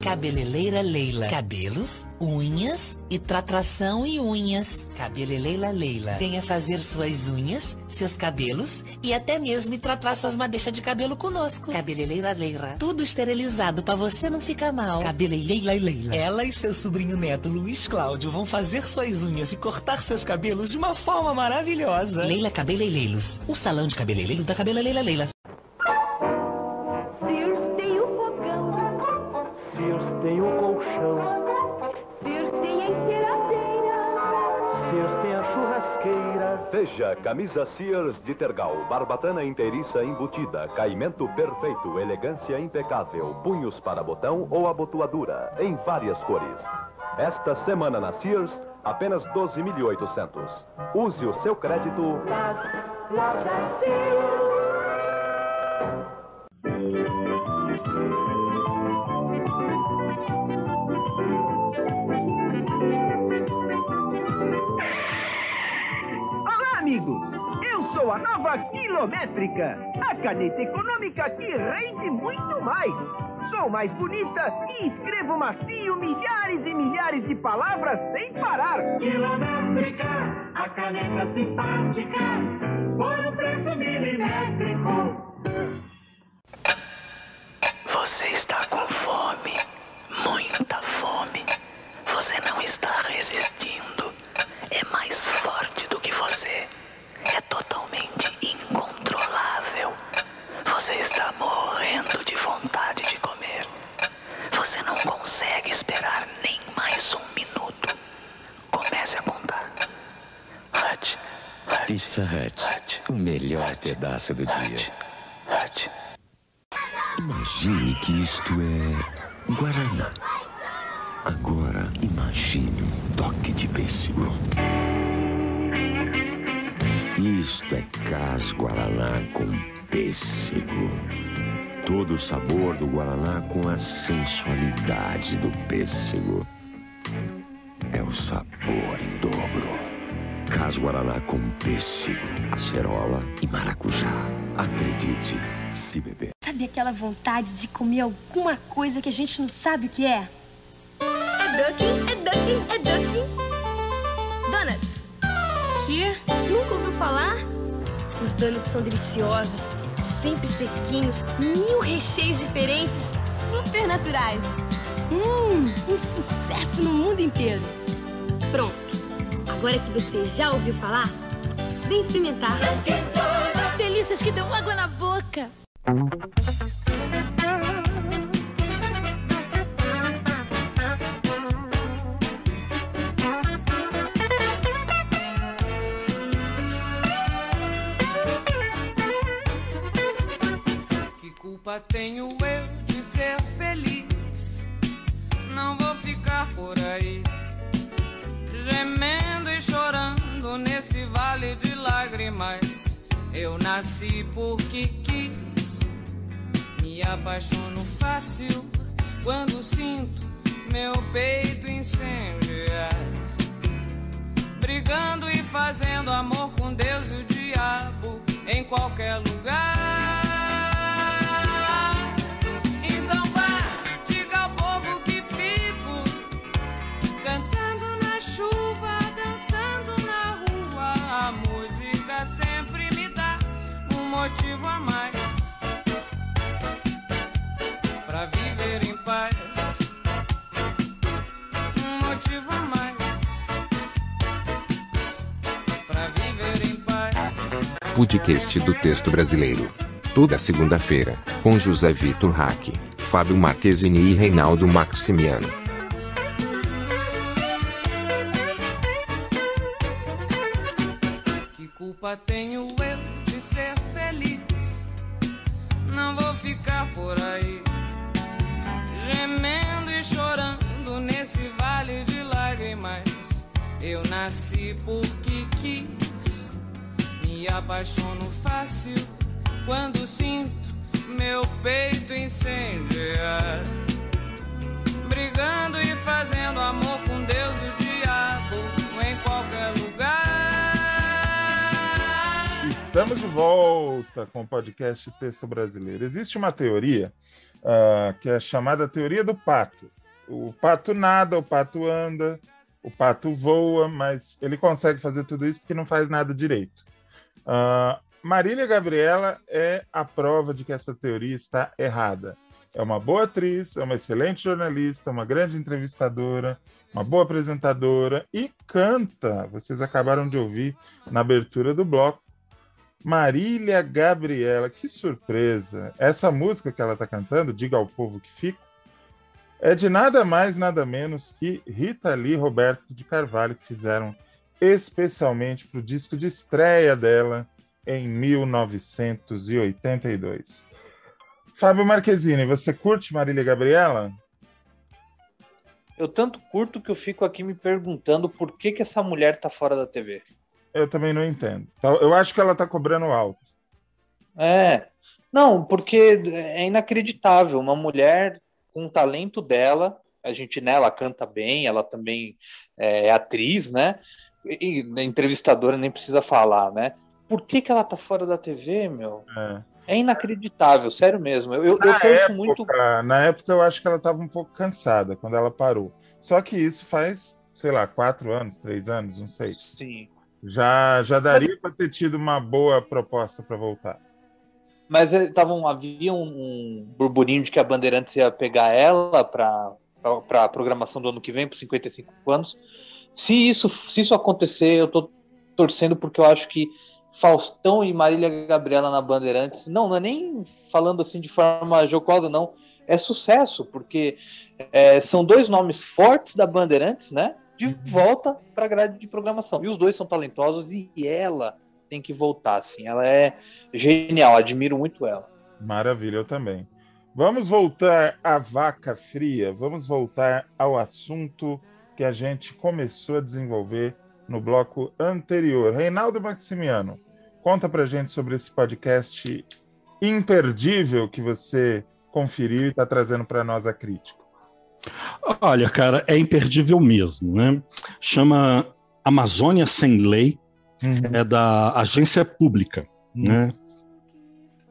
Cabeleleira Leila. Cabelos, unhas e tratação e unhas. Cabeleleira Leila. Venha fazer suas unhas, seus cabelos e até mesmo tratar suas madeixas de cabelo conosco. Cabeleleira Leila. Tudo esterilizado para você não ficar mal. Cabeleleira Leila. Ela e seu sobrinho neto Luiz Cláudio vão fazer suas unhas e cortar seus cabelos de uma forma maravilhosa. Leila Cabeleireiros. O salão de cabeleireiro da Cabeleleira Leila. Veja camisa Sears de Tergal, barbatana inteiriça embutida, caimento perfeito, elegância impecável, punhos para botão ou abotoadura, em várias cores. Esta semana na Sears, apenas 12.800. Use o seu crédito. Nas lojas Sears. Quilométrica. A caneta econômica que rende muito mais. Sou mais bonita e escrevo macio milhares e milhares de palavras sem parar. Quilométrica, a caneta simpática, por um preço milimétrico. Você está com fome, muita fome. Você não está resistindo. É mais forte do que você é totalmente incontrolável. Você está morrendo de vontade de comer. Você não consegue esperar nem mais um minuto. Comece a contar. Hut, Hut Pizza Hut, Hut o melhor pedaço do dia. Imagine que isto é Guaraná. Agora imagine um toque de pêssego. Isto é Cas Guaraná com pêssego. Todo o sabor do Guaraná com a sensualidade do pêssego. É o sabor em dobro. Cas Guaraná com pêssego, acerola e maracujá. Acredite, se beber. Sabe aquela vontade de comer alguma coisa que a gente não sabe o que é? É ducky, é ducky, é ducky. Donuts. Que? Nunca ouviu falar? Os donuts são deliciosos, sempre fresquinhos, mil recheios diferentes, super naturais. Hum, um sucesso no mundo inteiro. Pronto. Agora que você já ouviu falar, vem experimentar. Delícias que dão água na boca. Culpa tenho eu de ser feliz? Não vou ficar por aí, gemendo e chorando nesse vale de lágrimas. Eu nasci porque quis, me apaixono fácil quando sinto meu peito incendiar. Brigando e fazendo amor com Deus e o diabo em qualquer lugar. Motivo a mais pra viver em paz. Um motivo a mais pra viver em paz. Podcast do Texto Brasileiro. Toda segunda-feira, com José Vitor Hack, Fábio Marquezini e Reinaldo Maximiano. Podcast Texto Brasileiro. Existe uma teoria ah, que é chamada teoria do pato. O pato nada, o pato anda, o pato voa, mas ele consegue fazer tudo isso porque não faz nada direito. Ah, Marília Gabriela é a prova de que essa teoria está errada. É uma boa atriz, é uma excelente jornalista, uma grande entrevistadora, uma boa apresentadora e canta. Vocês acabaram de ouvir na abertura do bloco. Marília Gabriela, que surpresa! Essa música que ela está cantando, Diga ao Povo que Fico, é de nada mais, nada menos que Rita Lee e Roberto de Carvalho, que fizeram especialmente para o disco de estreia dela em 1982. Fábio Marquezine, você curte Marília Gabriela? Eu tanto curto que eu fico aqui me perguntando por que, que essa mulher tá fora da TV. Eu também não entendo. Então, Eu acho que ela está cobrando alto. É. Não, porque é inacreditável. Uma mulher com o talento dela, a gente, né, ela canta bem, ela também é atriz, né? E, entrevistadora nem precisa falar, né? Por que, que ela tá fora da TV, meu? É. É inacreditável, sério mesmo. Eu, eu, eu torço época, muito. Na época, eu acho que ela estava um pouco cansada quando ela parou. Só que isso faz, sei lá, quatro anos, três anos, não sei. Sim. Já, já daria para ter tido uma boa proposta para voltar. Mas eh, tavam, havia um, um burburinho de que a Bandeirantes ia pegar ela para a programação do ano que vem, por 55 anos. Se isso, se isso acontecer, eu tô torcendo porque eu acho que Faustão e Marília Gabriela na Bandeirantes, não, não é nem falando assim de forma jocosa, não. É sucesso, porque é, são dois nomes fortes da Bandeirantes, né? De volta para a grade de programação. E os dois são talentosos e ela tem que voltar, assim. Ela é genial, admiro muito ela. Maravilha, eu também. Vamos voltar à vaca fria, vamos voltar ao assunto que a gente começou a desenvolver no bloco anterior. Reinaldo Maximiano, conta pra gente sobre esse podcast imperdível que você conferiu e está trazendo para nós a crítica. Olha, cara, é imperdível mesmo, né? Chama Amazônia Sem Lei, é da agência pública, né?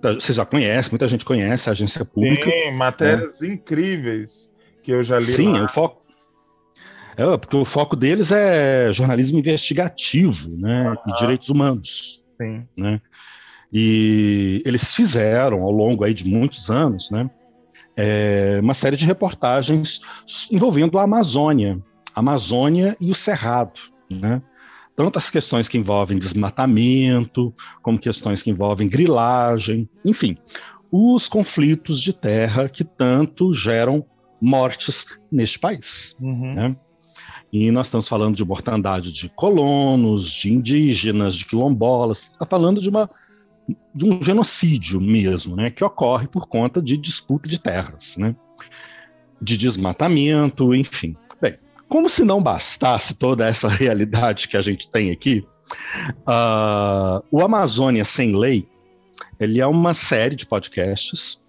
Da- Você já conhece, muita gente conhece a agência pública. Tem matérias incríveis que eu já li Sim, lá. o foco. É, porque o foco deles é jornalismo investigativo, né? E direitos humanos. Sim. Né? E eles fizeram, ao longo aí de muitos anos, né? É, uma série de reportagens envolvendo a Amazônia. Amazônia e o Cerrado, né? Tanto as questões que envolvem desmatamento, como questões que envolvem grilagem, enfim, os conflitos de terra que tanto geram mortes neste país. Uhum. Né? E nós estamos falando de mortandade de colonos, de indígenas, de quilombolas, está falando de, uma, de um genocídio mesmo, né, que ocorre por conta de disputa de terras, né, de desmatamento, enfim. Bem, como se não bastasse toda essa realidade que a gente tem aqui, uh, o Amazônia Sem Lei, ele é uma série de podcasts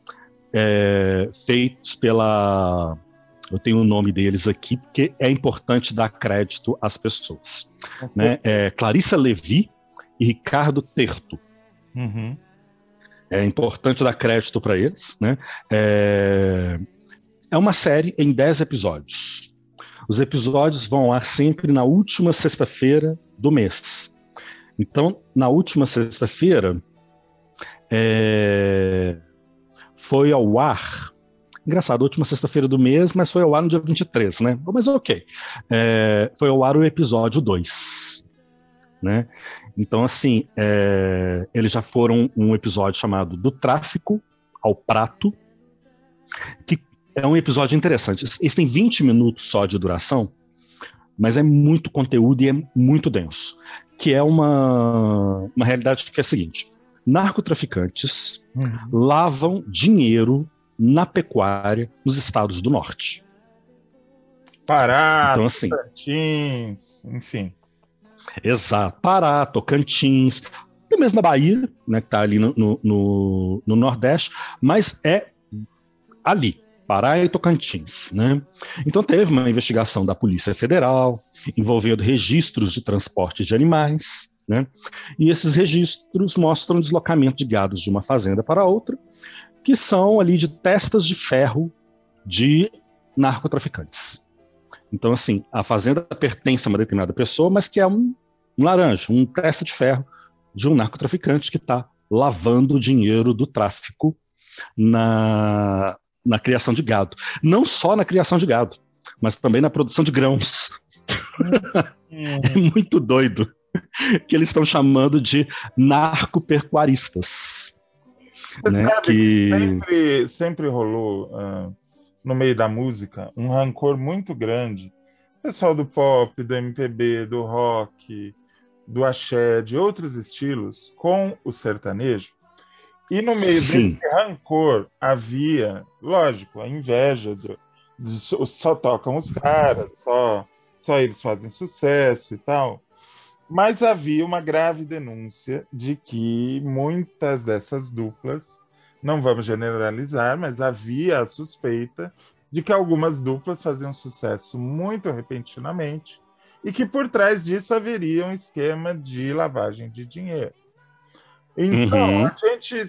é, feitos pela eu tenho o nome deles aqui, porque é importante dar crédito às pessoas. Né? É Clarissa Levi e Ricardo Terto. Uhum. É importante dar crédito para eles. Né? É... é uma série em 10 episódios. Os episódios vão lá sempre na última sexta-feira do mês. Então, na última sexta-feira, é... foi ao ar Engraçado, última sexta-feira do mês, mas foi ao ar no dia 23, né? Mas ok. É, foi ao ar o episódio 2. Né? Então, assim, é, eles já foram um episódio chamado Do Tráfico ao Prato, que é um episódio interessante. Esse tem 20 minutos só de duração, mas é muito conteúdo e é muito denso. Que é uma, uma realidade que é a seguinte: narcotraficantes uhum. lavam dinheiro na pecuária nos estados do norte. Pará, então, assim, enfim. Exato, Pará, Tocantins, até mesmo na Bahia, né, que está ali no, no, no, Nordeste, mas é ali, Pará e Tocantins. Né? Então teve uma investigação da Polícia Federal envolvendo registros de transporte de animais, né? e esses registros mostram deslocamento de gados de uma fazenda para outra, que são ali de testas de ferro de narcotraficantes. Então, assim, a fazenda pertence a uma determinada pessoa, mas que é um, um laranja, um testa de ferro de um narcotraficante que está lavando o dinheiro do tráfico na, na criação de gado. Não só na criação de gado, mas também na produção de grãos. é muito doido que eles estão chamando de narcopercuaristas. Você né, que sempre, sempre rolou uh, no meio da música um rancor muito grande. Pessoal do pop, do MPB, do rock, do axé, de outros estilos, com o sertanejo. E no meio Sim. desse rancor havia, lógico, a inveja do, de, só tocam os caras, só, só eles fazem sucesso e tal. Mas havia uma grave denúncia de que muitas dessas duplas, não vamos generalizar, mas havia a suspeita de que algumas duplas faziam sucesso muito repentinamente e que por trás disso haveria um esquema de lavagem de dinheiro. Então, uhum. a gente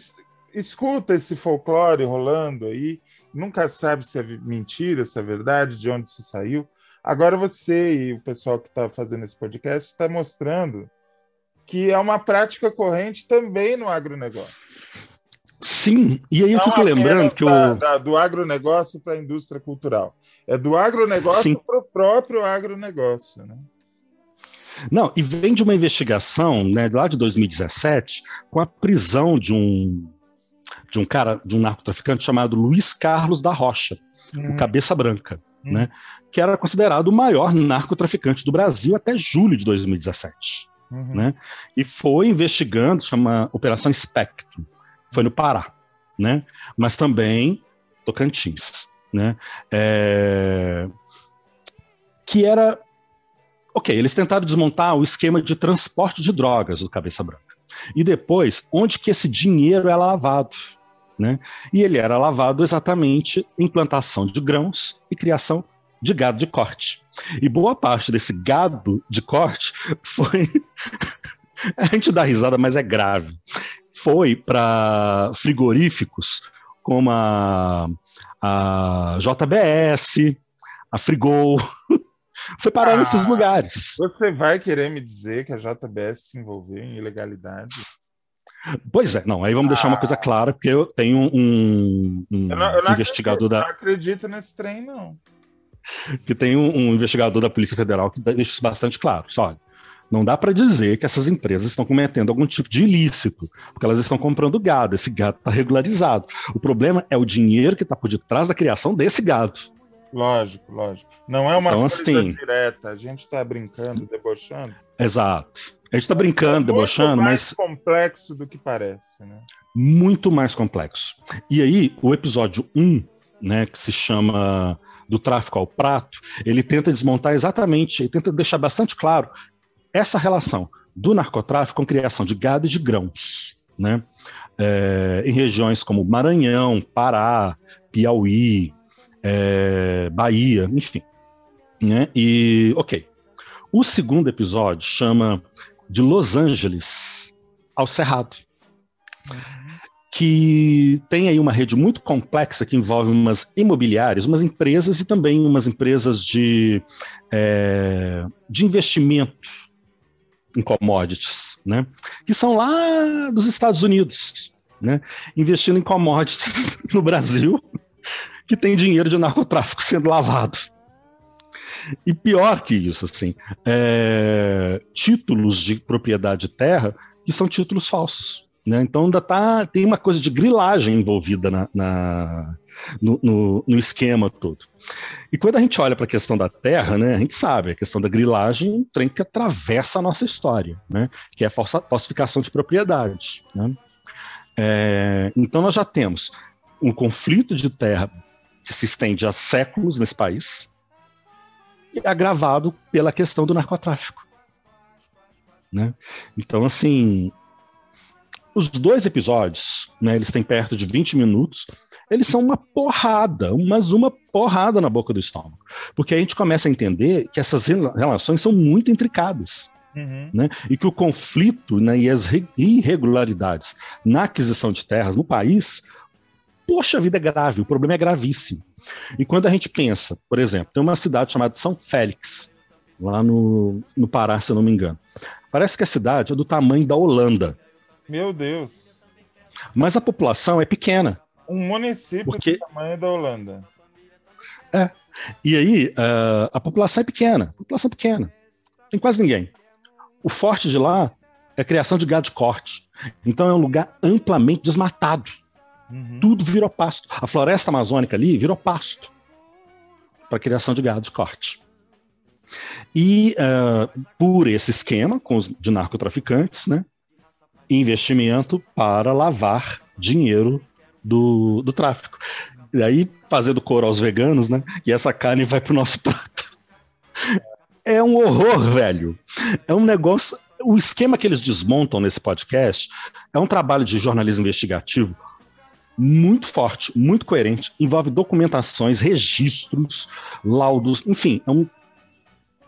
escuta esse folclore rolando aí, nunca sabe se é mentira, se é verdade, de onde isso saiu, Agora você e o pessoal que está fazendo esse podcast está mostrando que é uma prática corrente também no agronegócio. Sim, e aí eu Não fico lembrando que da, o. Da, do agronegócio para a indústria cultural. É do agronegócio para o próprio agronegócio. Né? Não, e vem de uma investigação né, lá de 2017 com a prisão de um, de um cara, de um narcotraficante chamado Luiz Carlos da Rocha, hum. o Cabeça Branca hum. né, que era considerado o maior narcotraficante do Brasil até julho de 2017. Uhum. Né, e foi investigando, chama Operação Espectro, foi no Pará, né, mas também Tocantins, né, é, que era Ok, eles tentaram desmontar o esquema de transporte de drogas do Cabeça Branca. E depois, onde que esse dinheiro é lavado? Né? E ele era lavado exatamente em plantação de grãos e criação de gado de corte. E boa parte desse gado de corte foi. a gente dá risada, mas é grave. Foi para frigoríficos como a, a JBS, a Frigol. Foi parar ah, nesses lugares. Você vai querer me dizer que a JBS se envolveu em ilegalidade? Pois é, não, aí vamos ah. deixar uma coisa ah. clara, porque eu tenho um, um eu não, eu não investigador acredito, da. Não acredito nesse trem, não. que tem um, um investigador da Polícia Federal que deixa isso bastante claro. Só, olha, não dá para dizer que essas empresas estão cometendo algum tipo de ilícito, porque elas estão comprando gado, esse gado está regularizado. O problema é o dinheiro que está por detrás da criação desse gado. Lógico, lógico. Não é uma Então, coisa assim- direta, a gente está brincando, debochando. Exato. A gente está brincando, debochando, Muito mais mas complexo do que parece, né? muito mais complexo. E aí, o episódio 1, né, que se chama Do Tráfico ao Prato, ele tenta desmontar exatamente, ele tenta deixar bastante claro essa relação do narcotráfico com criação de gado e de grãos, né? É, em regiões como Maranhão, Pará, Piauí, é, Bahia, enfim. Né? E, ok. O segundo episódio chama de Los Angeles ao Cerrado que tem aí uma rede muito complexa que envolve umas imobiliárias, umas empresas e também umas empresas de, é, de investimento em commodities, né? Que são lá dos Estados Unidos, né? Investindo em commodities no Brasil, que tem dinheiro de narcotráfico sendo lavado. E pior que isso, assim, é, títulos de propriedade de terra que são títulos falsos. Né? Então ainda tá, tem uma coisa de grilagem envolvida na, na- no, no- no esquema todo. E quando a gente olha para a questão da terra, né, a gente sabe, a questão da grilagem é um trem que atravessa a nossa história, né, que é a falsificação de propriedade. né? É, então nós já temos um conflito de terra que se estende há séculos nesse país, e agravado pela questão do narcotráfico. Né? Então, assim, os dois episódios, né, eles têm perto de 20 minutos, eles são uma porrada, mas uma porrada na boca do estômago. Porque a gente começa a entender que essas rela- relações são muito intricadas. Né? E que o conflito né, e as re- irregularidades na aquisição de terras no país, poxa vida, é grave, o problema é gravíssimo. E quando a gente pensa, por exemplo, tem uma cidade chamada São Félix, lá no, no Pará, se eu não me engano. Parece que a cidade é do tamanho da Holanda, Meu Deus. mas a população é pequena. Um município Porque- do tamanho da Holanda. É. E aí, ah, a população é pequena, população pequena. Tem quase ninguém. O forte de lá é a criação de gado de corte. Então é um lugar amplamente desmatado. Tudo virou pasto. A floresta amazônica ali virou pasto para criação de gado de corte. E ah, por esse esquema com os de narcotraficantes, né, investimento para lavar dinheiro do, do tráfico. E aí, fazendo coro aos veganos, né? E essa carne vai pro nosso prato. É um horror, velho. É um negócio. O esquema que eles desmontam nesse podcast é um trabalho de jornalismo investigativo muito forte, muito coerente, envolve documentações, registros, laudos, enfim, é um-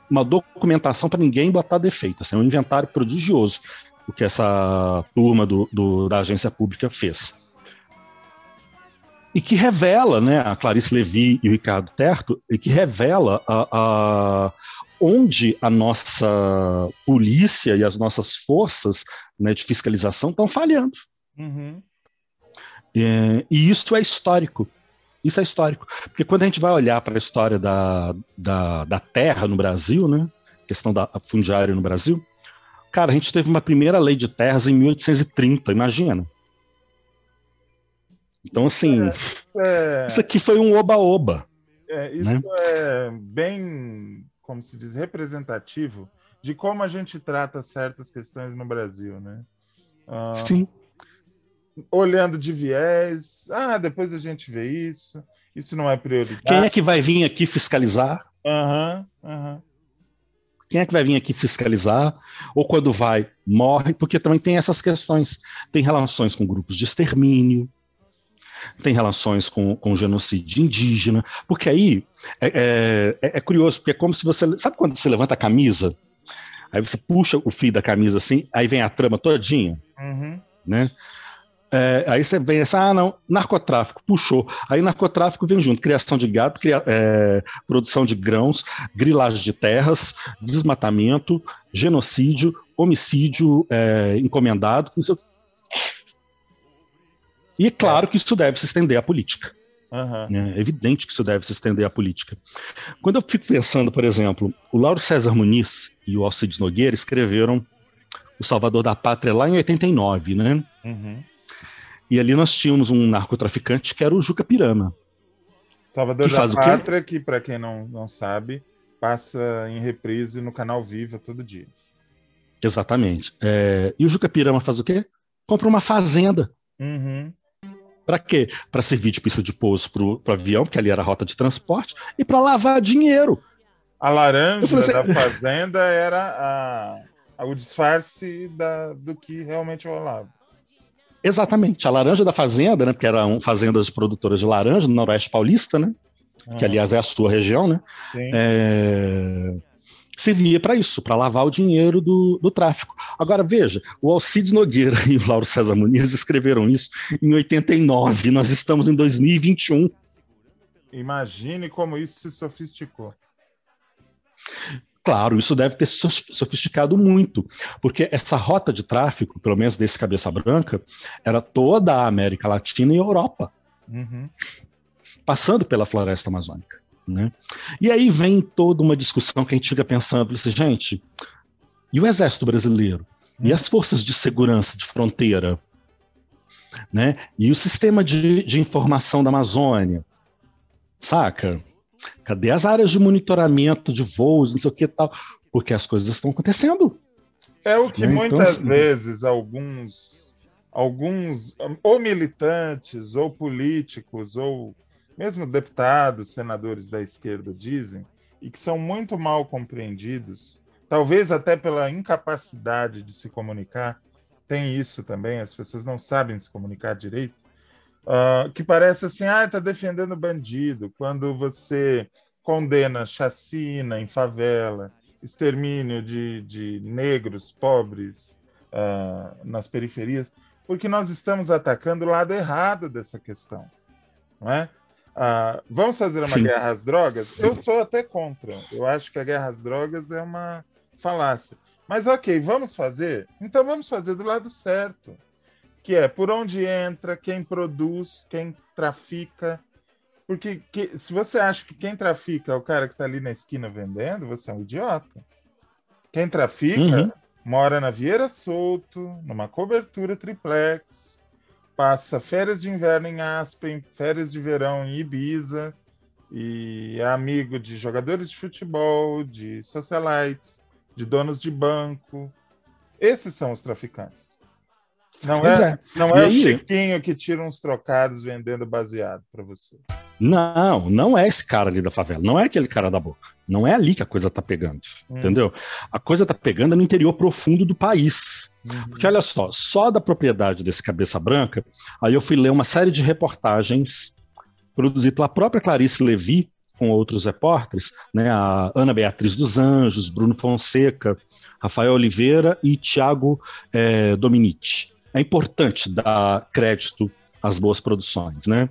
uma documentação para ninguém botar defeito. Assim, é um inventário prodigioso o que essa turma do, do- da agência pública fez. E que revela, né, a Clarice Levi e o Ricardo Terto, e que revela a, a- onde a nossa polícia e as nossas forças né, de fiscalização estão falhando. Uhum. É, e isso é histórico. Isso é histórico. Porque quando a gente vai olhar para a história da, da, da terra no Brasil, né? Questão da fundiária no Brasil, cara, a gente teve uma primeira lei de terras em 1830, imagina. Então, assim, É, isso aqui foi um oba-oba. é, isso né? é bem, como se diz, representativo de como a gente trata certas questões no Brasil, né? Ah, Sim. olhando de viés, ah, depois a gente vê isso, isso não é prioridade. Quem é que vai vir aqui fiscalizar? Aham, aham. Quem é que vai vir aqui fiscalizar? Ou quando vai, morre, porque também tem essas questões. Tem relações com grupos de extermínio, tem relações com, com genocídio indígena, porque aí é, é- é curioso, porque é como se você. Sabe quando você levanta a camisa? Aí você puxa o fio da camisa assim, aí vem a trama todinha, Uhum. né? É, aí você vem assim, ah, não, narcotráfico, puxou. Aí narcotráfico vem junto, criação de gado, cria- é, produção de grãos, grilagem de terras, desmatamento, genocídio, homicídio é, encomendado. E é claro que isso deve se estender à política. Né? É evidente que isso deve se estender à política. Quando eu fico pensando, por exemplo, o Lauro César Muniz e o Alcides Nogueira escreveram O Salvador da Pátria lá em 89, né? Uhum. E ali nós tínhamos um narcotraficante que era o Juca Pirama. Salvador Que da faz o quê? Pátria, que para quem não, não sabe, passa em reprise no canal Viva todo dia. Exatamente. É, E o Juca Pirama faz o quê? Compra uma fazenda. Uhum. Para quê? Para servir de pista de pouso para o avião, porque ali era a rota de transporte, e para lavar dinheiro. A laranja assim- da fazenda era a, a- o disfarce da, do que realmente rolava. Exatamente. A laranja da fazenda, né? Porque eram fazendas produtoras de laranja no Noroeste Paulista, né? Que, Ah, aliás, é a sua região, né? É, Servia para isso, para lavar o dinheiro do, do tráfico. Agora, veja, o Alcides Nogueira e o Lauro César Muniz escreveram isso em 89. Nós estamos em 2021. Imagine como isso se sofisticou. Claro, isso deve ter sofisticado muito, porque essa rota de tráfico, pelo menos desse cabeça branca, era toda a América Latina e Europa, Uhum. passando pela floresta amazônica. Né? E aí vem toda uma discussão que a gente fica pensando, assim, gente, e o exército brasileiro? E as forças de segurança de fronteira? Né? E o sistema de, de informação da Amazônia? Saca? Cadê as áreas de monitoramento de voos, não sei o que tal? Porque as coisas estão acontecendo. É o que Né, então, muitas assim- vezes alguns, alguns, ou militantes, ou políticos, ou mesmo deputados, senadores da esquerda dizem, e que são muito mal compreendidos, talvez até pela incapacidade de se comunicar, tem isso também, as pessoas não sabem se comunicar direito, ah, que parece assim, ah, está defendendo bandido, quando você condena chacina em favela, extermínio de, de negros, pobres ah, nas periferias, porque nós estamos atacando o lado errado dessa questão. Não é? Ah, vamos fazer uma Sim. guerra às drogas? Eu sou até contra. Eu acho que a guerra às drogas é uma falácia. Mas ok, vamos fazer? Então vamos fazer do lado certo. Que é por onde entra, quem produz, quem trafica. Porque que- se você acha que quem trafica é o cara que está ali na esquina vendendo, você é um idiota. Quem trafica Uhum. mora na Vieira Solto, numa cobertura triplex, passa férias de inverno em Aspen, férias de verão em Ibiza, e é amigo de jogadores de futebol, de socialites, de donos de banco. Esses são os traficantes. Não Pois é, é. Não E é o aí- Chiquinho que tira uns trocados vendendo baseado para você. Não, não é esse cara ali da favela, não é aquele cara da boca. Não é ali que a coisa tá pegando, Hum. entendeu? A coisa tá pegando no interior profundo do país. Porque olha só, só da propriedade desse cabeça branca, aí eu fui ler uma série de reportagens produzidas pela própria Clarice Levi, com outros repórteres, né, a Ana Beatriz dos Anjos, Bruno Fonseca, Rafael Oliveira e Tiago eh, Dominici. É importante dar crédito às boas produções, né?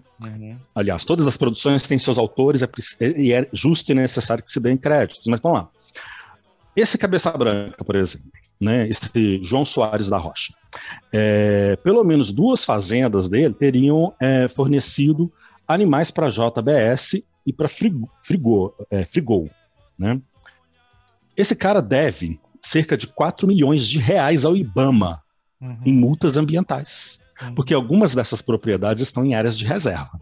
Aliás, todas as produções têm seus autores é preci- e é justo e necessário que se deem créditos. Mas vamos lá. Esse Cabeça Branca, por exemplo, né, esse João Soares da Rocha, é, pelo menos duas fazendas dele teriam é, fornecido animais para JBS e para Frigo, Frigo, é, Frigol. Né? Esse cara deve cerca de 4 milhões de reais ao IBAMA em multas ambientais, porque algumas dessas propriedades estão em áreas de reserva.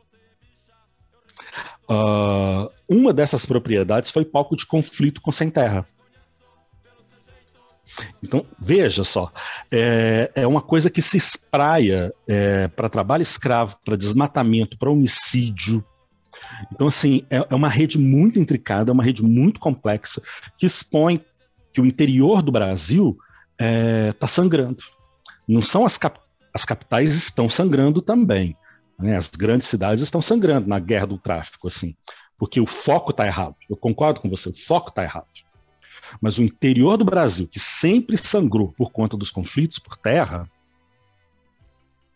Ah, uma dessas propriedades foi palco de conflito com sem terra. Então, veja só, é, é uma coisa que se espraia é, para trabalho escravo, para desmatamento, para homicídio. Então, assim, é, é uma rede muito intricada, é uma rede muito complexa, que expõe que o interior do Brasil está sangrando. Não são as, cap as capitais estão sangrando também. Né? As grandes cidades estão sangrando na guerra do tráfico, assim, porque o foco está errado. Eu concordo com você, o foco está errado. Mas o interior do Brasil, que sempre sangrou por conta dos conflitos por terra,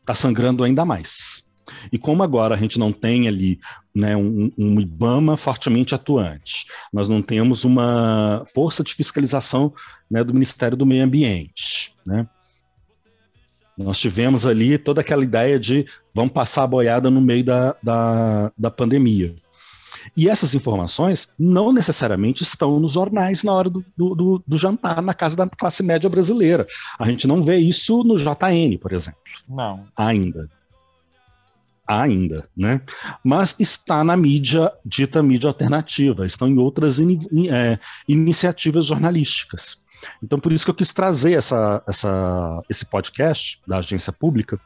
está sangrando ainda mais. E como agora a gente não tem ali né, um, um, IBAMA fortemente atuante, nós não temos uma força de fiscalização né, do Ministério do Meio Ambiente, né? Nós tivemos ali toda aquela ideia de vamos passar a boiada no meio da, da, da pandemia. E essas informações não necessariamente estão nos jornais na hora do, do, do, jantar na casa da classe média brasileira. A gente não vê isso no JN, por exemplo. Não. Ainda. Ainda, né? Mas está na mídia, dita mídia alternativa, estão em outras in, in, é, iniciativas jornalísticas. Então, por isso que eu quis trazer essa, essa, esse podcast da agência pública,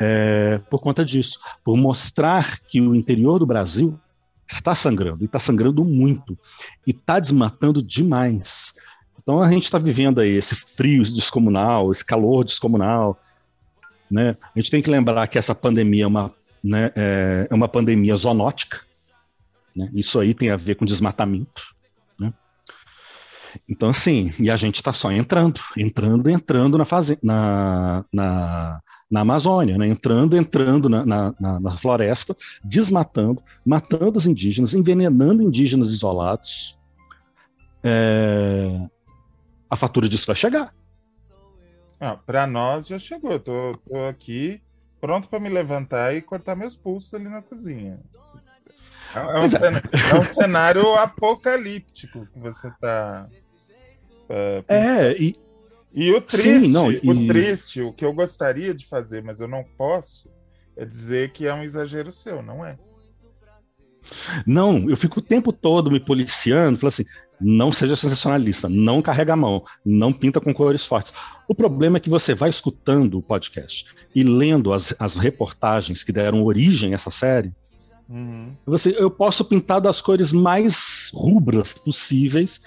é, por conta disso, por mostrar que o interior do Brasil está sangrando, e está sangrando muito, e está desmatando demais. Então a gente está vivendo aí esse frio descomunal, esse calor descomunal. Né? A gente tem que lembrar que essa pandemia é uma, né, é, é uma pandemia zoonótica. Né? Isso aí tem a ver com desmatamento. Então, assim, e a gente está só entrando, entrando, entrando na, fase, na, na, na Amazônia, né? entrando, entrando na, na, na, floresta, desmatando, matando os indígenas, envenenando indígenas isolados. É... A fatura disso vai chegar. Ah, para nós já chegou. Tô, tô aqui pronto para me levantar e cortar meus pulsos ali na cozinha. É, é, um, cenário, é um, cenário, apocalíptico que você está. É, é, e, e o triste, Sim, não, e... o triste, o que eu gostaria de fazer, mas eu não posso, é dizer que é um exagero seu, não é? Não, eu fico o tempo todo me policiando, falando assim, não seja sensacionalista, não carrega a mão, não pinta com cores fortes. O problema é que você vai escutando o podcast e lendo as, as reportagens que deram origem a essa série, uhum. você, eu posso pintar das cores mais rubras possíveis,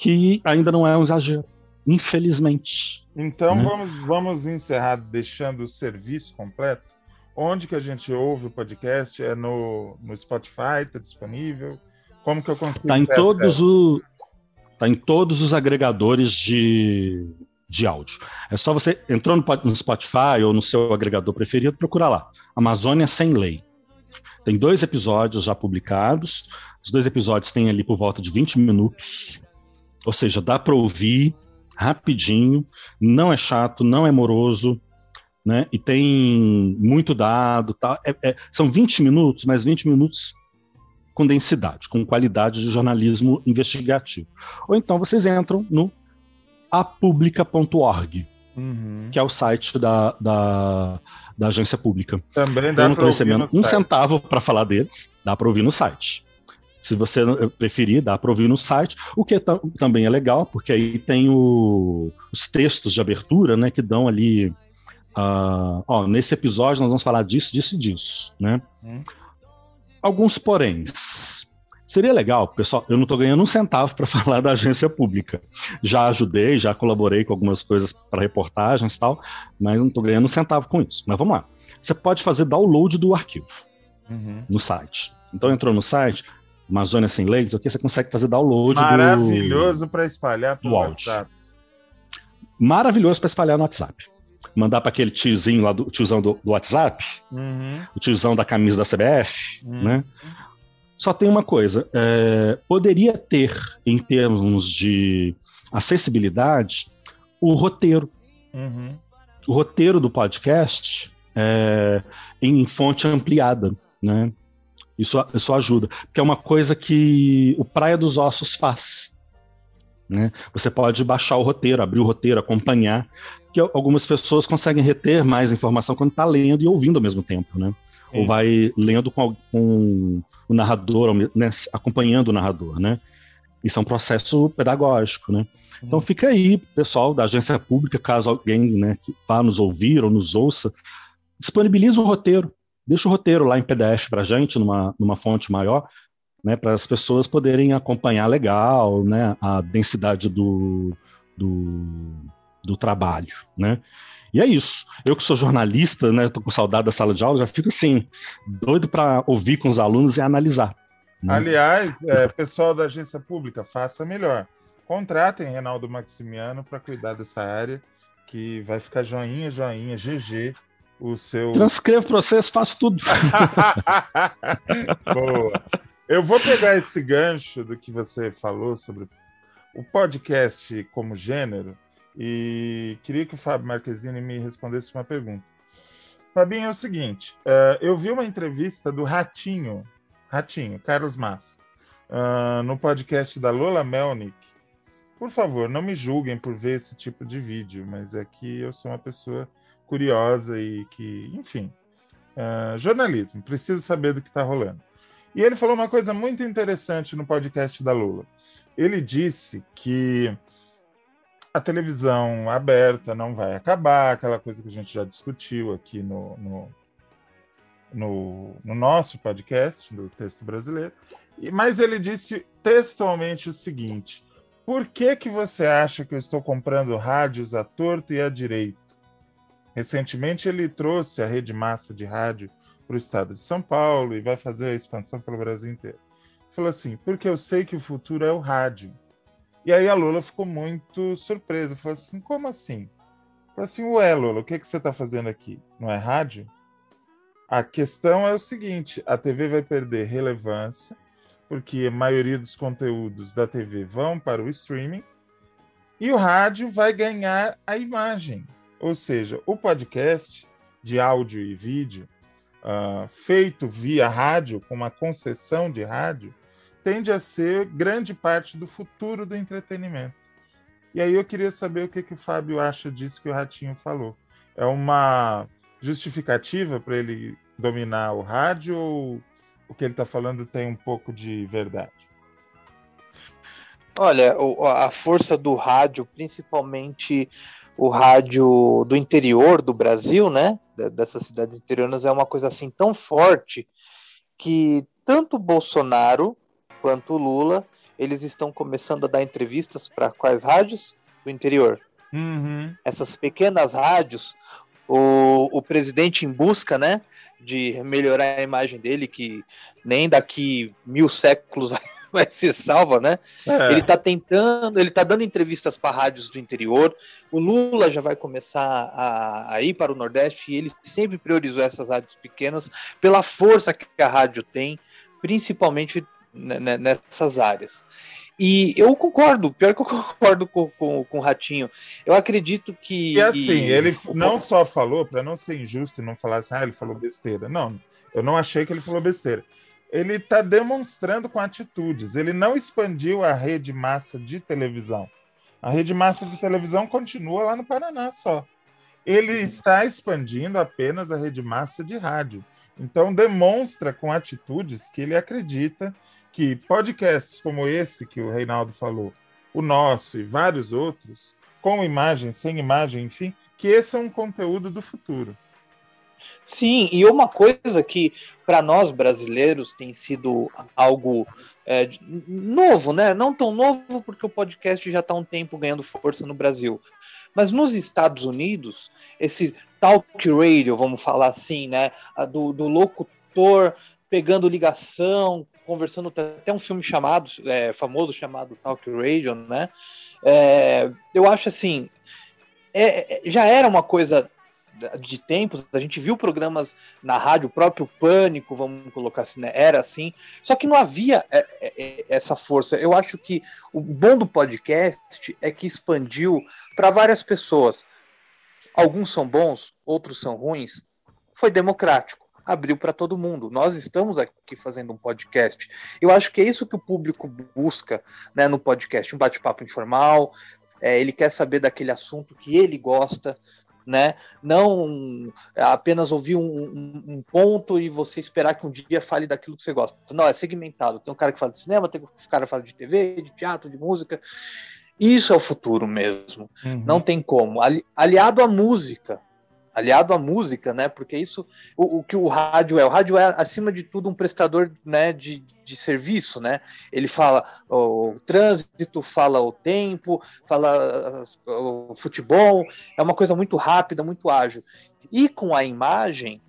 que ainda não é um exagero. Infelizmente. Então né? vamos, vamos encerrar deixando o serviço completo. Onde que a gente ouve o podcast? É no, no Spotify, está disponível? Como que eu consigo? Está em todos o tá em todos os agregadores de, de áudio. É só você entrou no, no Spotify ou no seu agregador preferido, procurar lá. Amazônia sem lei. Tem dois episódios já publicados. Os dois episódios têm ali por volta de 20 minutos. Ou seja, dá para ouvir rapidinho, não é chato, não é moroso, né? E tem muito dado, tá? É, é, são 20 minutos, mas 20 minutos com densidade, com qualidade de jornalismo investigativo. Ou então vocês entram no apublica.org, uhum. que é o site da, da, da agência pública. Também dá para ouvir um site. centavo para falar deles, dá para ouvir no site. Se você preferir, dá para ouvir no site, o que também é legal, porque aí tem o, os textos de abertura, né, que dão ali, uh, ó, nesse episódio nós vamos falar disso, disso e disso, né? Hum. Alguns poréns. Seria legal, pessoal, eu não estou ganhando um centavo para falar da agência pública. Já ajudei, já colaborei com algumas coisas para reportagens e tal, mas não estou ganhando um centavo com isso. Mas vamos lá. Você pode fazer download do arquivo uhum. no site. Então entrou no site, Amazônia Sem Leis, aqui você consegue fazer download Maravilhoso para espalhar pelo WhatsApp. Maravilhoso para espalhar no WhatsApp. Mandar para aquele tiozinho lá do tiozão do, do WhatsApp, uhum. o tiozão da camisa da CBF, uhum. né? Só tem uma coisa, é, poderia ter, em termos de acessibilidade, o roteiro. Uhum. O roteiro do podcast é, em fonte ampliada, né? Isso, isso ajuda, porque é uma coisa que o Praia dos Ossos faz. Né? Você pode baixar o roteiro, abrir o roteiro, acompanhar, que algumas pessoas conseguem reter mais informação quando está lendo e ouvindo ao mesmo tempo, né? Ou vai lendo com, com o narrador, né? acompanhando o narrador, né? Isso é um processo pedagógico, né? Então fica aí, pessoal da agência pública, caso alguém né, que vá nos ouvir ou nos ouça, disponibiliza o roteiro, deixa o roteiro lá em PDF para a gente, numa, numa fonte maior, né, para as pessoas poderem acompanhar legal né, a densidade do, do, do trabalho. Né? E é isso. Eu que sou jornalista, né, tô com saudade da sala de aula, já fico assim, doido para ouvir com os alunos e analisar. Né? Aliás, é, pessoal da agência pública, faça melhor. Contratem Reinaldo Maximiano para cuidar dessa área, que vai ficar joinha, joinha, GG o seu. Transcrevo processo, faço tudo. Boa. Eu vou pegar esse gancho do que você falou sobre o podcast como gênero e queria que o Fábio Marquezine me respondesse uma pergunta. Fabinho, é o seguinte: uh, eu vi uma entrevista do Ratinho, Ratinho, Carlos Massa, uh, no podcast da Lola Melnick. Por favor, não me julguem por ver esse tipo de vídeo, mas é que eu sou uma pessoa curiosa e que, enfim, uh, jornalismo, preciso saber do que está rolando. E ele falou uma coisa muito interessante no podcast da Lula. Ele disse que a televisão aberta não vai acabar, aquela coisa que a gente já discutiu aqui no, no, no, no nosso podcast do texto brasileiro. Mas ele disse textualmente o seguinte: por que, que você acha que eu estou comprando rádios à torto e à direito? Recentemente ele trouxe a rede massa de rádio para o estado de São Paulo e vai fazer a expansão pelo Brasil inteiro. Falou assim: porque eu sei que o futuro é o rádio. E aí a Lula ficou muito surpresa. Falou assim: como assim? Falou assim: ué, Lula, o que, que você está fazendo aqui? Não é rádio? A questão é o seguinte: a TV vai perder relevância, porque a maioria dos conteúdos da TV vão para o streaming, e o rádio vai ganhar a imagem. Ou seja, o podcast de áudio e vídeo, uh, feito via rádio, com uma concessão de rádio, tende a ser grande parte do futuro do entretenimento. E aí eu queria saber o que, que o Fábio acha disso que o Ratinho falou. É uma justificativa para ele dominar o rádio ou o que ele está falando tem um pouco de verdade? Olha, a força do rádio, principalmente o rádio do interior do Brasil, né? Dessas cidades interiornas, é uma coisa assim tão forte que tanto Bolsonaro quanto Lula, eles estão começando a dar entrevistas para quais rádios? Do interior. Uhum. Essas pequenas rádios, o, o presidente em busca, né, de melhorar a imagem dele, que nem daqui mil séculos vai, vai ser salva, né? É. Ele está tentando, ele está dando entrevistas para rádios do interior. O Lula já vai começar a, a, ir para o Nordeste e ele sempre priorizou essas rádios pequenas pela força que a rádio tem, principalmente nessas áreas. E eu concordo, pior que eu concordo com, com, com o Ratinho. Eu acredito que. E assim, e... ele não só falou, para não ser injusto e não falar assim, ah, ele falou besteira. Não, eu não achei que ele falou besteira. Ele está demonstrando com atitudes. Ele não expandiu a rede massa de televisão. A rede massa de televisão continua lá no Paraná só. Ele está expandindo apenas a rede massa de rádio. Então demonstra com atitudes que ele acredita que podcasts como esse que o Reinaldo falou, o nosso e vários outros, com imagem, sem imagem, enfim, que esse é um conteúdo do futuro. Sim, e uma coisa que para nós brasileiros tem sido algo é, novo, né? Não tão novo porque o podcast já está um tempo ganhando força no Brasil. Mas nos Estados Unidos, esse talk radio, vamos falar assim, né? Do, do locutor pegando ligação conversando até um filme chamado, é, famoso chamado Talk Radio, né? É, eu acho assim, é, é, já era uma coisa de tempos, a gente viu programas na rádio, o próprio Pânico, vamos colocar assim, né? Era assim, só que não havia é, é, essa força. Eu acho que o bom do podcast é que expandiu para várias pessoas. Alguns são bons, outros são ruins. Foi democrático abriu para todo mundo. Nós estamos aqui fazendo um podcast. Eu acho que é isso que o público busca né, no podcast, um bate-papo informal. É, ele quer saber daquele assunto que ele gosta, né? Não apenas ouvir um, um, um, ponto e você esperar que um dia fale daquilo que você gosta. Não, é segmentado. Tem um cara que fala de cinema, tem um cara que fala de TV, de teatro, de música. Isso é o futuro mesmo. Uhum. Não tem como. Ali, aliado à música, aliado à música, né? Porque isso, o, o, que o rádio é, o rádio é acima de tudo um prestador, né, de, de serviço, né? Ele fala o, o trânsito, fala o tempo, fala o futebol, é uma coisa muito rápida, muito ágil. E com a imagem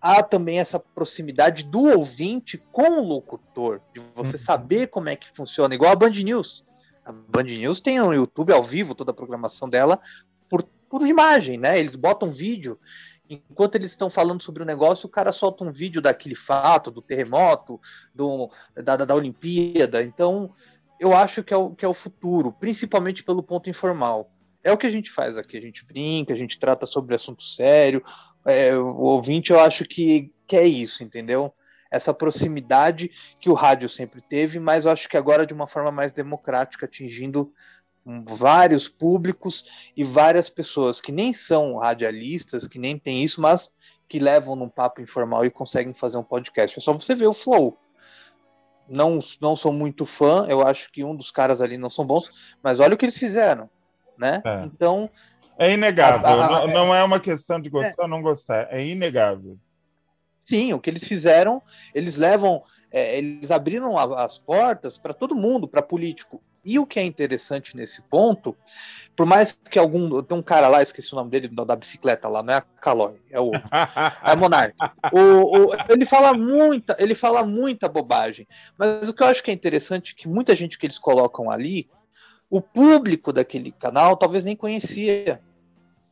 há também essa proximidade do ouvinte com o locutor, de você uhum. saber como é que funciona, igual a Band News. A Band News tem no YouTube ao vivo toda a programação dela, por imagem, né? Eles botam vídeo. Enquanto eles estão falando sobre o negócio, o cara solta um vídeo daquele fato, do terremoto, do, da, da Olimpíada. Então, eu acho que é, o, que é o futuro, principalmente pelo ponto informal. É o que a gente faz aqui, a gente brinca, a gente trata sobre assunto sério. É, o ouvinte, eu acho que, que é isso, entendeu? Essa proximidade que o rádio sempre teve, mas eu acho que agora de uma forma mais democrática, atingindo vários públicos e várias pessoas que nem são radialistas, que nem tem isso, mas que levam num papo informal e conseguem fazer um podcast. É só você ver o Flow. Não, não sou muito fã, eu acho que um dos caras ali não são bons, mas olha o que eles fizeram, né? É. Então. É inegável. A- a- não, não é uma questão de gostar ou não gostar. É inegável. Sim, o que eles fizeram, eles levam, é, eles abriram a- as portas para todo mundo, para político. E o que é interessante nesse ponto, por mais que algum. Tem um cara lá, esqueci o nome dele, da, da bicicleta lá, não é a Calói, é o. É Monark. O, o- ele fala muita, ele fala muita bobagem. Mas o que eu acho que é interessante é que muita gente que eles colocam ali, o público daquele canal talvez nem conhecia.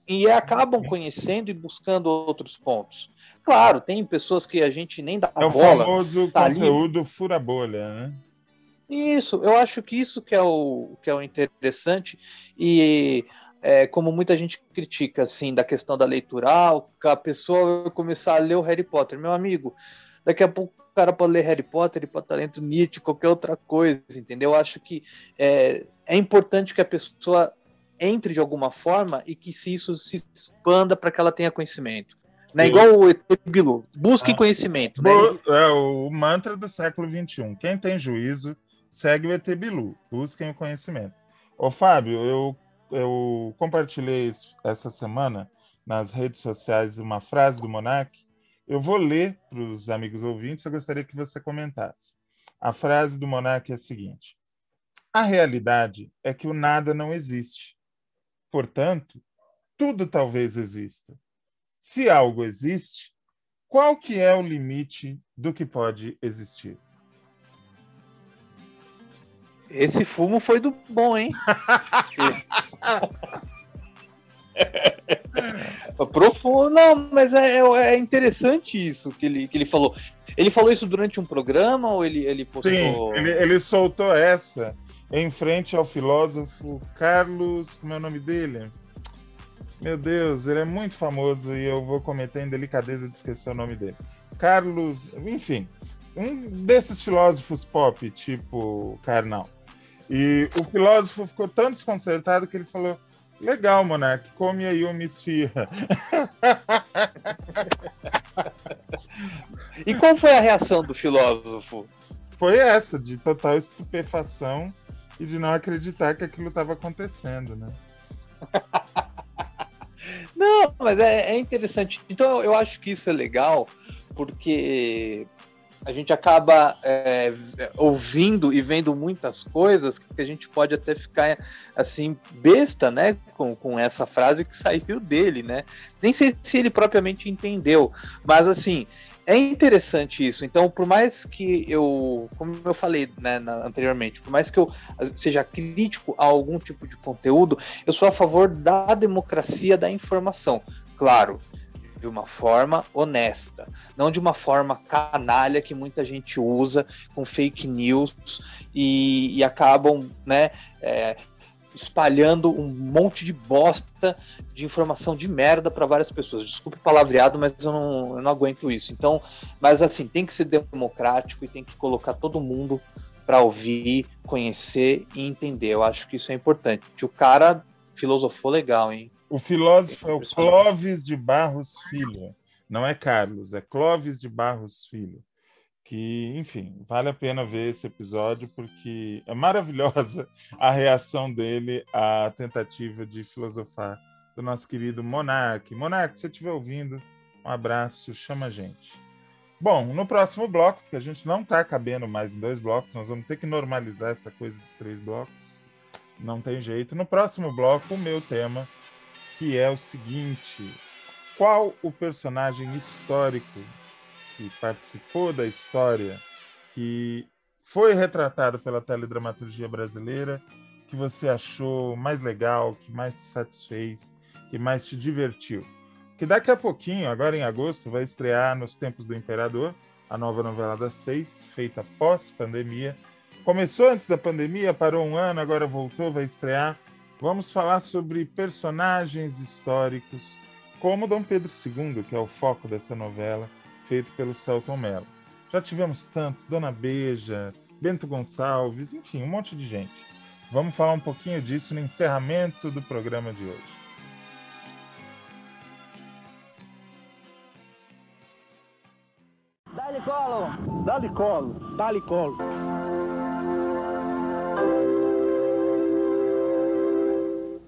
E acabam conhecendo e buscando outros pontos. Claro, tem pessoas que a gente nem dá É o bola. famoso tá ali. conteúdo fura-bolha, né? Isso, eu acho que isso que é o, que é o interessante e é, como muita gente critica assim da questão da leitural, que a pessoa vai começar a ler o Harry Potter, meu amigo, daqui a pouco o cara pode ler Harry Potter, ele pode estar lendo Nietzsche, qualquer outra coisa, entendeu? Eu acho que é, é importante que a pessoa entre de alguma forma e que se isso se expanda para que ela tenha conhecimento. É Sim. igual o ET Bilu, busque Ah. conhecimento, né? É o mantra do século XXI. Quem tem juízo, segue o ET Bilu. Busquem o conhecimento. Ô, Fábio, eu, eu compartilhei es- essa semana nas redes sociais uma frase do Monark. Eu vou ler para os amigos ouvintes, eu gostaria que você comentasse. A frase do Monark é a seguinte: A realidade é que o nada não existe. Portanto, tudo talvez exista. Se algo existe, qual que é o limite do que pode existir? Esse fumo foi do bom, hein? Profundo, não, mas é, é interessante isso que ele, que ele falou. Ele falou isso durante um programa ou ele, ele postou? Sim, ele, ele soltou essa em frente ao filósofo Carlos. Como é o nome dele? Meu Deus, ele é muito famoso e eu vou cometer a indelicadeza de esquecer o nome dele. Carlos, enfim, um desses filósofos pop, tipo Karnal. E o filósofo ficou tão desconcertado que ele falou: Legal, Monark, come aí uma esfirra. E qual foi a reação do filósofo? Foi essa, de total estupefação e de não acreditar que aquilo estava acontecendo, né? Não, mas é, é interessante. Então eu acho que isso é legal, porque a gente acaba é, ouvindo e vendo muitas coisas que a gente pode até ficar assim, besta, né? Com, com essa frase que saiu dele, né? Nem sei se ele propriamente entendeu, mas assim. É interessante isso. Então, por mais que eu, como eu falei né, na- anteriormente, por mais que eu seja crítico a algum tipo de conteúdo, eu sou a favor da democracia da informação. Claro, de uma forma honesta, não de uma forma canalha que muita gente usa com fake news e, e acabam, né, é, espalhando um monte de bosta de informação de merda para várias pessoas. Desculpe palavreado, mas eu não, eu não aguento isso. Então, mas assim, tem que ser democrático e tem que colocar todo mundo para ouvir, conhecer e entender. Eu acho que isso é importante. O cara filosofou legal, hein? O filósofo é o Clóvis de Barros Filho. Não é Carlos, é Clóvis de Barros Filho. Que, enfim, vale a pena ver esse episódio porque é maravilhosa a reação dele à tentativa de filosofar do nosso querido Monark. Monark, se você estiver ouvindo, um abraço, chama a gente. Bom, no próximo bloco, porque a gente não está cabendo mais em dois blocos, nós vamos ter que normalizar essa coisa dos três blocos. Não tem jeito. No próximo bloco, o meu tema, que é o seguinte: qual o personagem histórico que participou da história, que foi retratado pela teledramaturgia brasileira, que você achou mais legal, que mais te satisfez, que mais te divertiu? Que daqui a pouquinho, agora em agosto, vai estrear Nos Tempos do Imperador, a nova novela das seis, feita pós-pandemia. Começou antes da pandemia, parou um ano, agora voltou, vai estrear Vamos falar sobre personagens históricos, como Dom Pedro II, que é o foco dessa novela, feito pelo Celton Mello. Já tivemos tantos, Dona Beja, Bento Gonçalves, enfim, um monte de gente. Vamos falar um pouquinho disso no encerramento do programa de hoje. Dá-lhe colo! Dá-lhe colo! Dá-lhe colo!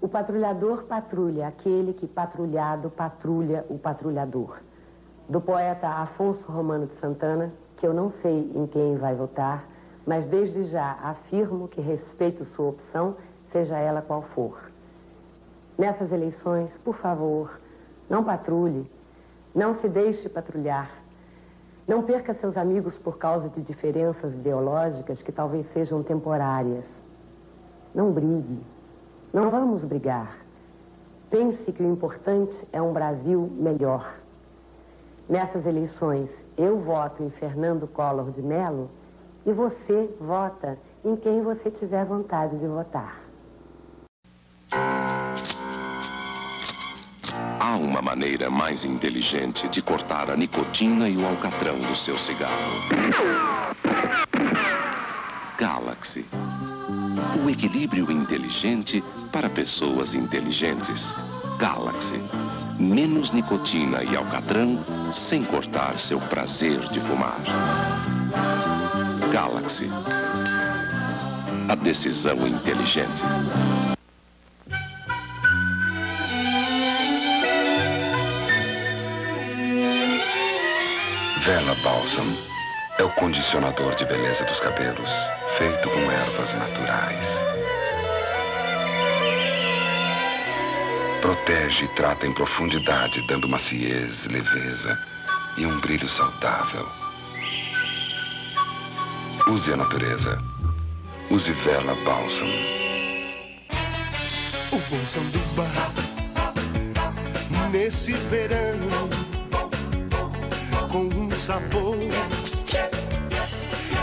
O patrulhador patrulha aquele que patrulhado patrulha o patrulhador. Do poeta Afonso Romano de Santana, que eu não sei em quem vai votar, mas desde já afirmo que respeito sua opção, seja ela qual for. Nessas eleições, por favor, não patrulhe, não se deixe patrulhar. Não perca seus amigos por causa de diferenças ideológicas que talvez sejam temporárias. Não brigue. Não vamos brigar. Pense que o importante é um Brasil melhor. Nessas eleições, eu voto em Fernando Collor de Mello e você vota em quem você tiver vontade de votar. Há uma maneira mais inteligente de cortar a nicotina e o alcatrão do seu cigarro. Galaxy. O equilíbrio inteligente para pessoas inteligentes. Galaxy. Menos nicotina e alcatrão sem cortar seu prazer de fumar. Galaxy. A decisão inteligente. Vela Balsam é o condicionador de beleza dos cabelos, feito com ervas naturais. Protege e trata em profundidade, dando maciez, leveza e um brilho saudável. Use a natureza. Use Vela Balsam. O bom sanduba nesse verão com um sabor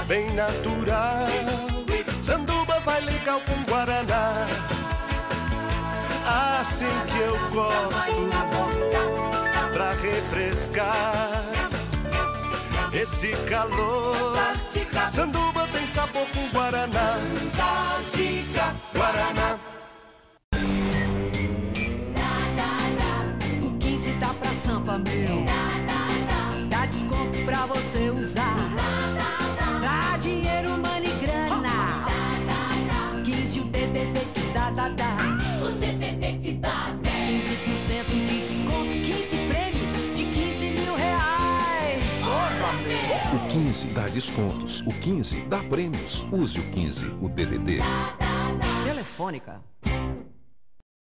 bem natural. Sanduba vai legal com guaraná. Assim que eu gosto pra refrescar esse calor. Sanduba tem sabor com guaraná. Guaraná. O 15 tá pra sampa, meu. Dá desconto pra você usar. 15 o DDD que dá, dá, dá. O DDD que dá, 15% de desconto, 15 prêmios de 15 mil reais. O 15 dá descontos, o 15 dá prêmios. Use o 15, o DDD. Telefônica.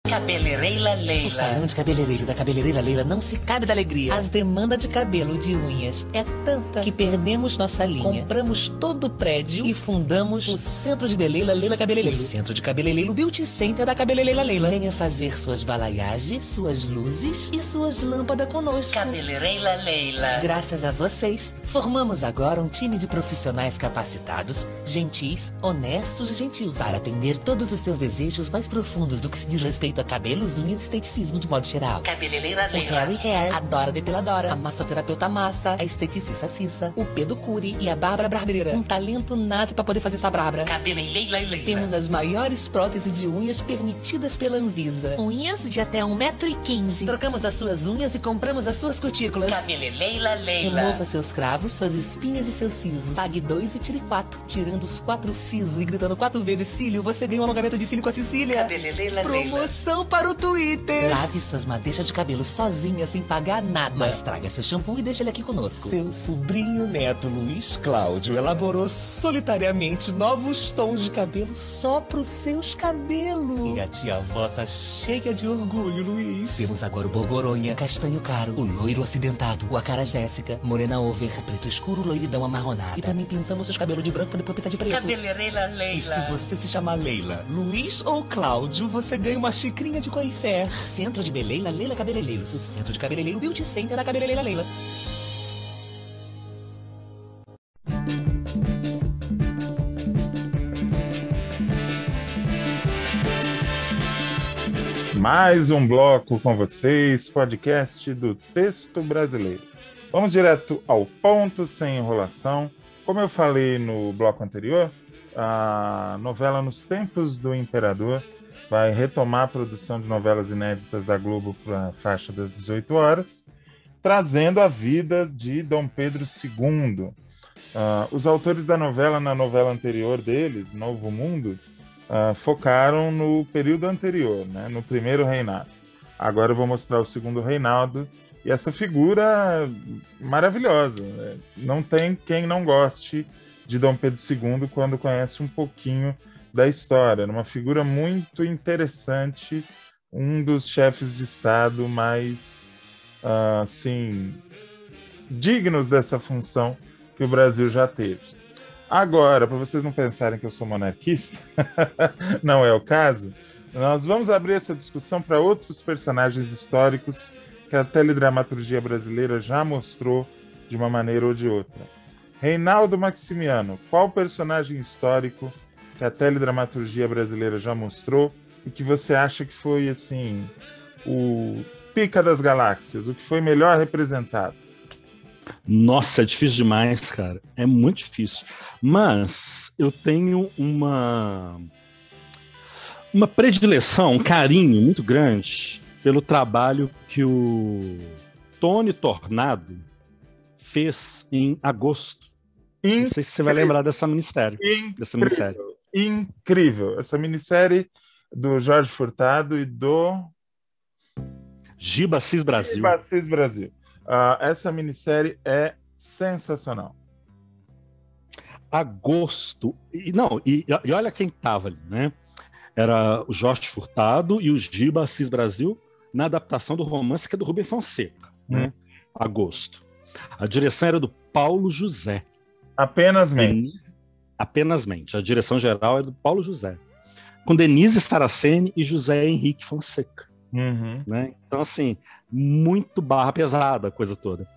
Cabeleireira Leila. O salão de cabeleireiro da cabeleireira Leila não se cabe da alegria. As demandas de cabelo de unhas é tanta que perdemos nossa linha. Compramos todo o prédio e fundamos o Centro de Beleza Leila Cabeleireiro. O Centro de Cabeleireiro Beauty Center da Cabeleireira Leila. Venha fazer suas balaiagens, suas luzes e suas lâmpadas conosco. Cabeleireira Leila. Graças a vocês, formamos agora um time de profissionais capacitados, gentis, honestos e gentios para atender todos os seus desejos mais profundos do que se diz respeito a cabelos, unhas e esteticismo de modo geral. Cabeleireira O Harry Hair, a Dora Depiladora, a massoterapeuta Massa, a esteticista Cissa, o Pedro Cury e a Bárbara Barbeira. Um talento nato para poder fazer sua brabra. Cabeleireira Leila. Temos as maiores próteses de unhas permitidas pela Anvisa. Unhas de até 1,15m. Trocamos as suas unhas e compramos as suas cutículas. Cabeleireira Leila. Remova seus cravos, suas espinhas e seus sisos. Pague dois e tire quatro. Tirando os quatro sisos e gritando quatro vezes cílio, você ganha um alongamento de cílio com a Cecília. Cabeleireira Promoção para o Twitter. Lave suas madeixas de cabelo sozinha, sem pagar nada. Mas traga seu shampoo e deixa ele aqui conosco. Seu sobrinho neto Luiz Cláudio elaborou solitariamente novos tons de cabelo só pros seus cabelos. E a tia avó tá cheia de orgulho, Luiz. Temos agora o Borgoronha, castanho caro, o loiro acidentado, o acara Jéssica, morena over, preto escuro, loiridão amarronada. E também pintamos seus cabelos de branco pra depois pintar de preto. Cabeleireira Leila. E se você se chamar Leila, Luiz ou Cláudio, você ganha uma xicrinha de coifé. Centro de Beleila Leila Cabeleireiros. O Centro de Cabeleireiro Beauty Center da Cabeleireira Leila. Mais um bloco com vocês, podcast do Texto Brasileiro. Vamos direto ao ponto, sem enrolação. Como eu falei no bloco anterior, a novela Nos Tempos do Imperador vai retomar a produção de novelas inéditas da Globo para a faixa das 18 horas, trazendo a vida de Dom Pedro II. Uh, os autores da novela, na novela anterior deles, Novo Mundo, uh, focaram no período anterior, né, no primeiro reinado. Agora eu vou mostrar o segundo reinado e essa figura maravilhosa. Né? Não tem quem não goste de Dom Pedro II quando conhece um pouquinho da história. Uma figura muito interessante, um dos chefes de Estado mais, uh, assim, dignos dessa função que o Brasil já teve. Agora, para vocês não pensarem que eu sou monarquista, não é o caso, nós vamos abrir essa discussão para outros personagens históricos que a teledramaturgia brasileira já mostrou de uma maneira ou de outra. Reinaldo Maximiano, qual personagem histórico que a teledramaturgia brasileira já mostrou e que você acha que foi assim o pica das galáxias, o que foi melhor representado? Nossa, é difícil demais, cara. É muito difícil. Mas eu tenho uma uma predileção, um carinho muito grande pelo trabalho que o Tony Tornado fez em agosto. Incrível. Não sei se você vai lembrar dessa. Incrível. Dessa minissérie. Incrível. Essa minissérie do Jorge Furtado e do Giba Cis Brasil. Giba Cis Brasil. Uh, essa minissérie é sensacional. Agosto. E, não, e, e olha quem estava ali, né? Era o Jorge Furtado e o Giba Assis Brasil na adaptação do romance que é do Rubem Fonseca, hum. né? Agosto. A direção era do Paulo José. Apenas mente. Apenas mente. A direção geral é do Paulo José. Com Denise Saraceni e José Henrique Fonseca. Uhum. Né? Então, assim, muito barra pesada a coisa toda.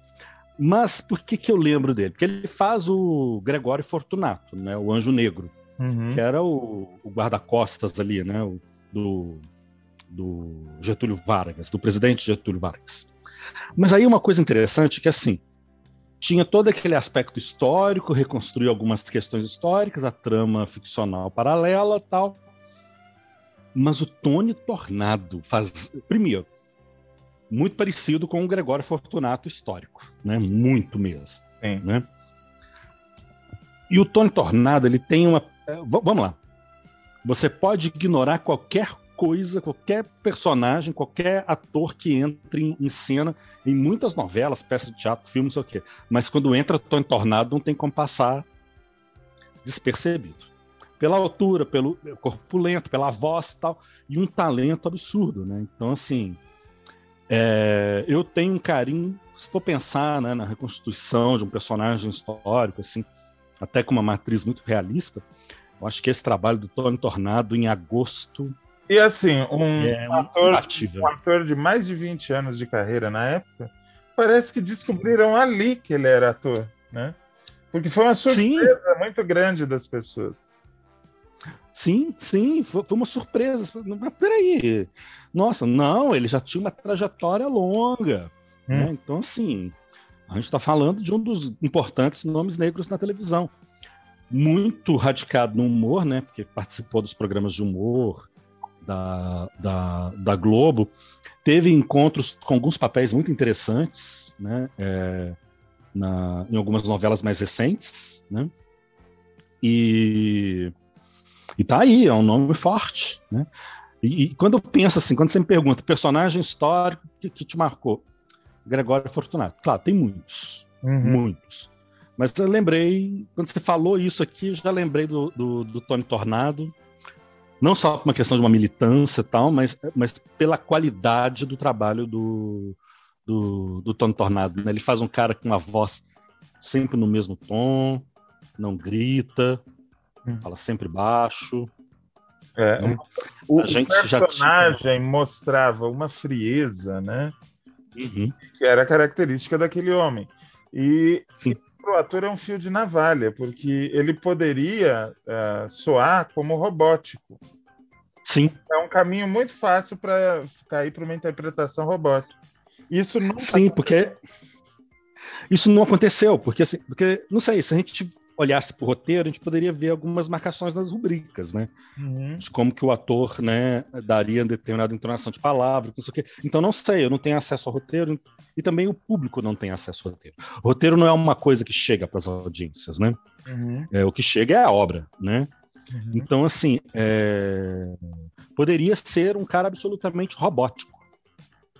Mas por que, que eu lembro dele? Porque ele faz o Gregório Fortunato, né? o Anjo Negro, uhum. que era o, o guarda-costas ali, né? O, do, do Getúlio Vargas, do presidente Getúlio Vargas. Mas aí uma coisa interessante que, assim, tinha todo aquele aspecto histórico, reconstruiu algumas questões históricas, a trama ficcional paralela tal, mas o Tony Tornado faz. Primeiro, muito parecido com o Gregório Fortunato histórico, né? Muito mesmo. Sim. Né? E o Tony Tornado, ele tem uma. Eh, vamos lá. Você pode ignorar qualquer coisa, qualquer personagem, qualquer ator que entre em, em cena em muitas novelas, peças de teatro, filmes, não sei o quê. Mas quando entra Tony Tornado, não tem como passar despercebido pela altura, pelo corpulento, pela voz e tal, e um talento absurdo, né? Então, assim, é, eu tenho um carinho, se for pensar né, na reconstituição de um personagem histórico, assim, até com uma matriz muito realista, eu acho que esse trabalho do Tony Tornado em agosto. E assim, um, é ator, um ator de mais de 20 anos de carreira na época, parece que descobriram ali que ele era ator, né? Porque foi uma surpresa Sim. muito grande das pessoas. Sim, sim, foi, uma surpresa. Mas peraí, nossa, não, ele já tinha uma trajetória longa. Hum. Né? Então, assim, a gente está falando de um dos importantes nomes negros na televisão. Muito radicado no humor, né? Porque participou dos programas de humor da, da, da Globo. Teve encontros com alguns papéis muito interessantes, né? É, na, em algumas novelas mais recentes, né? E e tá aí, é um nome forte, né? E, e quando eu penso assim, quando você me pergunta, personagem histórico que, que te marcou? Gregório Fortunato. Claro, tem muitos, uhum. muitos. Mas eu lembrei, quando você falou isso aqui, eu já lembrei do, do, do Tony Tornado, não só por uma questão de uma militância e tal, mas, mas pela qualidade do trabalho do, do, do Tony Tornado. Né? Ele faz um cara com uma voz sempre no mesmo tom, não grita, Hum. Fala sempre baixo. É, né? o, a gente o personagem já mostrava uma frieza, né? Uhum. Que era característica daquele homem. E o ator é um fio de navalha, porque ele poderia uh, soar como robótico. Sim. É um caminho muito fácil para cair para uma interpretação robótica. Isso não Sim, porque isso não aconteceu, porque assim, porque não sei, se a gente olhasse para o roteiro, a gente poderia ver algumas marcações nas rubricas, né? Uhum. De como que o ator, né, daria determinada entonação de palavra, não sei o quê. Então não sei, eu não tenho acesso ao roteiro e também o público não tem acesso ao roteiro. O roteiro não é uma coisa que chega para as audiências, né? Uhum. É, o que chega é a obra, né? Uhum. Então, assim, é, poderia ser um cara absolutamente robótico,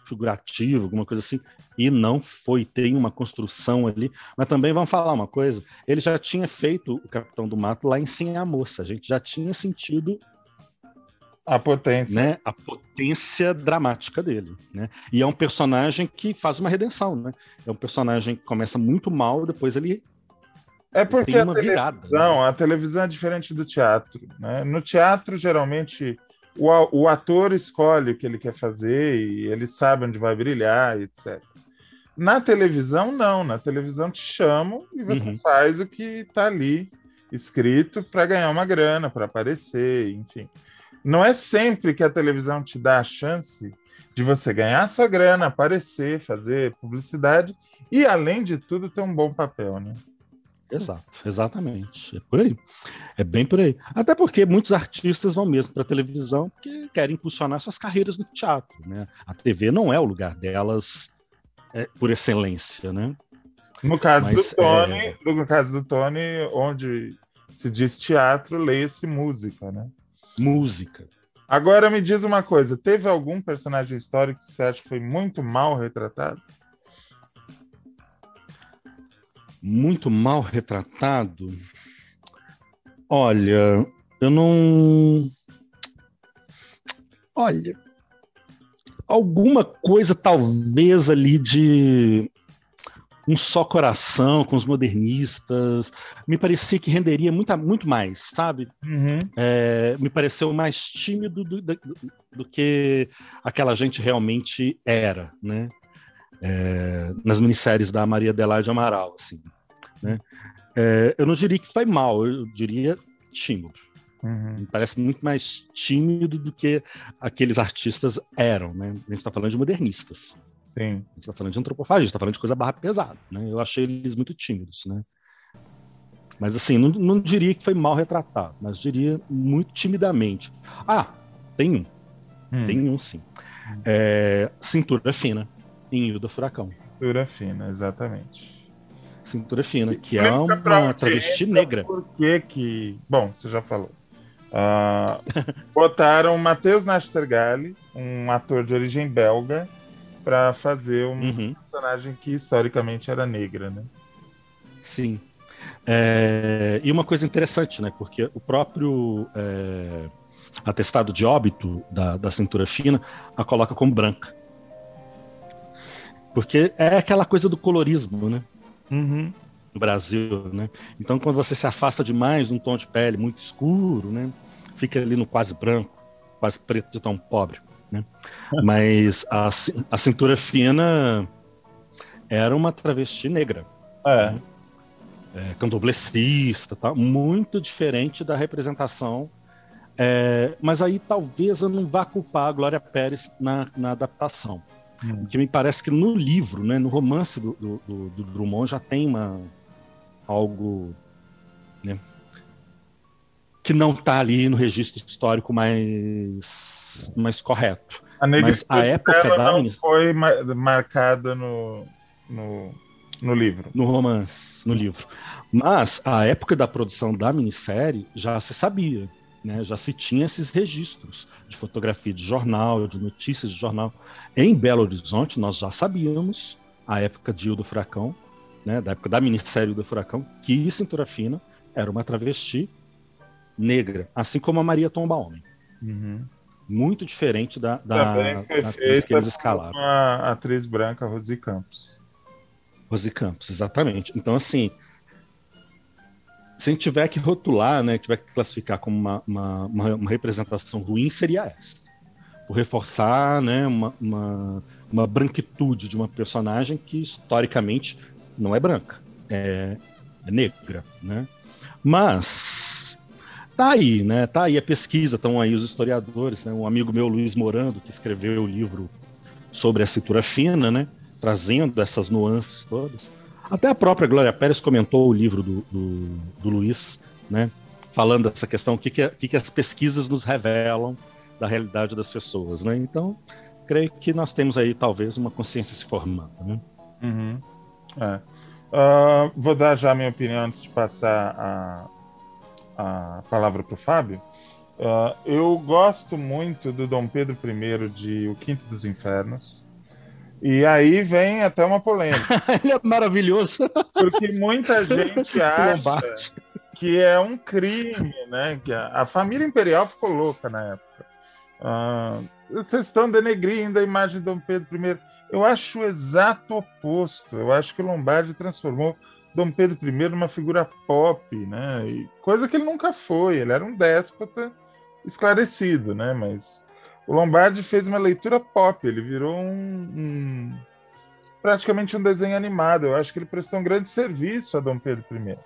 figurativo, alguma coisa assim, e não foi. Tem uma construção ali. Mas também vamos falar uma coisa: ele já tinha feito o Capitão do Mato lá em Sim a Moça, a gente já tinha sentido A potência. né, a potência dramática dele. Né? E é um personagem que faz uma redenção. Né? É um personagem que começa muito mal, depois ele É porque tem a uma virada. né? televisão, a televisão é diferente do teatro. Né? No teatro, geralmente, o, o ator escolhe o que ele quer fazer e ele sabe onde vai brilhar, etc. Na televisão, não. Na televisão te chamam e você Uhum. faz o que está ali escrito para ganhar uma grana, para aparecer, enfim. Não é sempre que a televisão te dá a chance de você ganhar sua grana, aparecer, fazer publicidade e, além de tudo, ter um bom papel, né? Exato, exatamente. É por aí. É bem por aí. Até porque muitos artistas vão mesmo para a televisão porque querem impulsionar suas carreiras no teatro. Né? A TV não é o lugar delas é, por excelência, né? No caso Mas, do Tony, é, no caso do Tony, onde se diz teatro, leia-se música, né? Música. Agora me diz uma coisa, teve algum personagem histórico que você acha que foi muito mal retratado? Muito mal retratado. Olha, eu não. Olha, alguma coisa talvez ali de um só coração com os modernistas, me parecia que renderia muito, muito mais, sabe? Uhum. É, me pareceu mais tímido do, do- do que aquela gente realmente era, né? É, nas minisséries da Maria Adelaide Amaral, assim, né? É, eu não diria que foi mal, eu diria tímido. Uhum. Me parece muito mais tímido do que aqueles artistas eram, né? A gente está falando de modernistas. Sim. A gente está falando de antropofagia, está falando de coisa barra pesada, né? Eu achei eles muito tímidos, né? Mas assim, não, não diria que foi mal retratado, mas diria muito timidamente. Ah, tem um. Hum. Tem um sim. É, Cintura Fina, em Ilha do Furacão. Cintura fina, exatamente. Cintura Fina, que é uma audiência travesti negra. Por que que... Bom, você já falou. Ah, botaram Matheus Nastergalli, um ator de origem belga, para fazer um Uhum. personagem que historicamente era negra, né? Sim. É, e uma coisa interessante, né? Porque o próprio é, atestado de óbito da, da cintura fina a coloca como branca. Porque é aquela coisa do colorismo, né? Uhum. No Brasil, né? Então, quando você se afasta demais de um tom de pele muito escuro, né? Fica ali no quase branco, quase preto de tão pobre, né? Mas a, a cintura fina era uma travesti negra. É. é, candomblessista, tá? muito diferente da representação. É, mas aí talvez eu não vá culpar a Glória Pérez na, na adaptação. Porque me parece que no livro, né, no romance do, do, do- Drummond, já tem uma, algo né, que não está ali no registro histórico mais, mais correto. A Mas a época dela da não foi ma- marcada no, no, no livro. No romance, no livro. Mas a época da produção da minissérie já se sabia, né? Já se tinha esses registros de fotografia de jornal, de notícias de jornal. Em Belo Horizonte, nós já sabíamos, a época de Hildo Furacão, né? Da época da minissérie do Furacão, que Cintura Fina era uma travesti negra, assim como a Maria Tomba Homem. Uhum. Muito diferente da, da, atriz que eles escalaram. uma atriz branca, Rosi Campos. Rose Campos, exatamente. Então, assim, se a gente tiver que rotular, né, tiver que classificar como uma, uma, uma- uma representação ruim, seria essa. Por reforçar né, uma, uma, uma branquitude de uma personagem que historicamente não é branca, é, é negra. Né? Mas tá aí, né? Tá aí a pesquisa, estão aí os historiadores, né? Um amigo meu, Luiz Morando, que escreveu o livro sobre a cintura fina, né? Trazendo essas nuances todas. Até a própria Glória Pérez comentou o livro do, do, do Luiz, né? Falando dessa questão, o que, que, que, que as pesquisas nos revelam da realidade das pessoas, né? Então, creio que nós temos aí talvez uma consciência se formando, né? Uhum. É. Uh, vou dar já a minha opinião antes de passar a, a palavra para o Fábio. Uh, eu gosto muito do Dom Pedro I de O Quinto dos Infernos. E aí vem até uma polêmica. Ele é maravilhoso. Porque muita gente acha que é um crime, né? Que a, a família imperial ficou louca na época. Uh, vocês estão denegrindo a imagem de Dom Pedro I. Eu acho o exato oposto. Eu acho que o Lombardi transformou Dom Pedro I numa figura pop, né? E coisa que ele nunca foi. Ele era um déspota esclarecido, né? Mas o Lombardi fez uma leitura pop. Ele virou um, um praticamente um desenho animado. Eu acho que ele prestou um grande serviço a Dom Pedro I.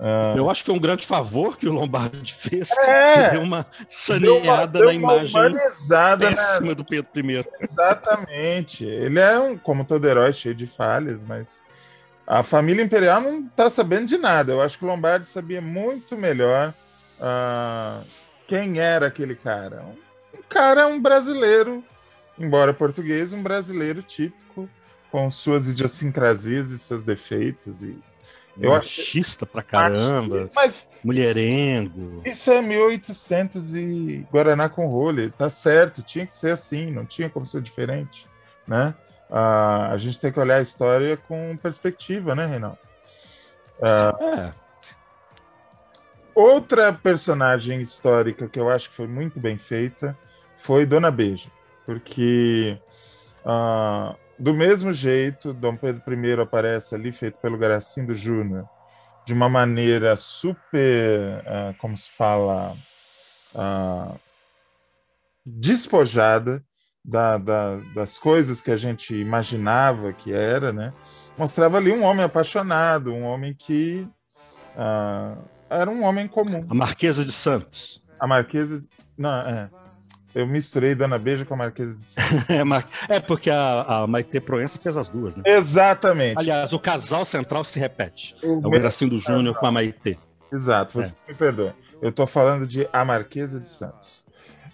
Uh... Eu acho que foi um grande favor que o Lombardi fez, é, que deu uma saneada deu uma, deu na imagem péssima né? do Pedro I. Exatamente. Ele é, um, como todo herói, cheio de falhas, mas a família imperial não está sabendo de nada. Eu acho que o Lombardi sabia muito melhor uh, quem era aquele cara. Um cara, um brasileiro, embora português, um brasileiro típico, com suas idiosincrasias e seus defeitos e eu Machista pra caramba. Mas mulherengo. Isso é 1800 e Guaraná com rolha. Tá certo, tinha que ser assim, não tinha como ser diferente, né? Uh, a gente tem que olhar a história com perspectiva, né, Reinaldo? Uh, é. Outra personagem histórica que eu acho que foi muito bem feita foi Dona Beija, porque uh, do mesmo jeito, Dom Pedro I aparece ali, feito pelo Garacindo Júnior, de uma maneira super, uh, como se fala, uh, despojada da, da, das coisas que a gente imaginava que era, né? Mostrava ali um homem apaixonado, um homem que uh, era um homem comum. A Marquesa de Santos. A Marquesa, não, é. Eu misturei Dona Beija com a Marquesa de Santos. é, é, porque a, a Maite Proença fez as duas, né? Exatamente. Aliás, o casal central se repete. O é o Gracindo Júnior com a Maite. Exato, você é. me perdoa. Eu estou falando de A Marquesa de Santos.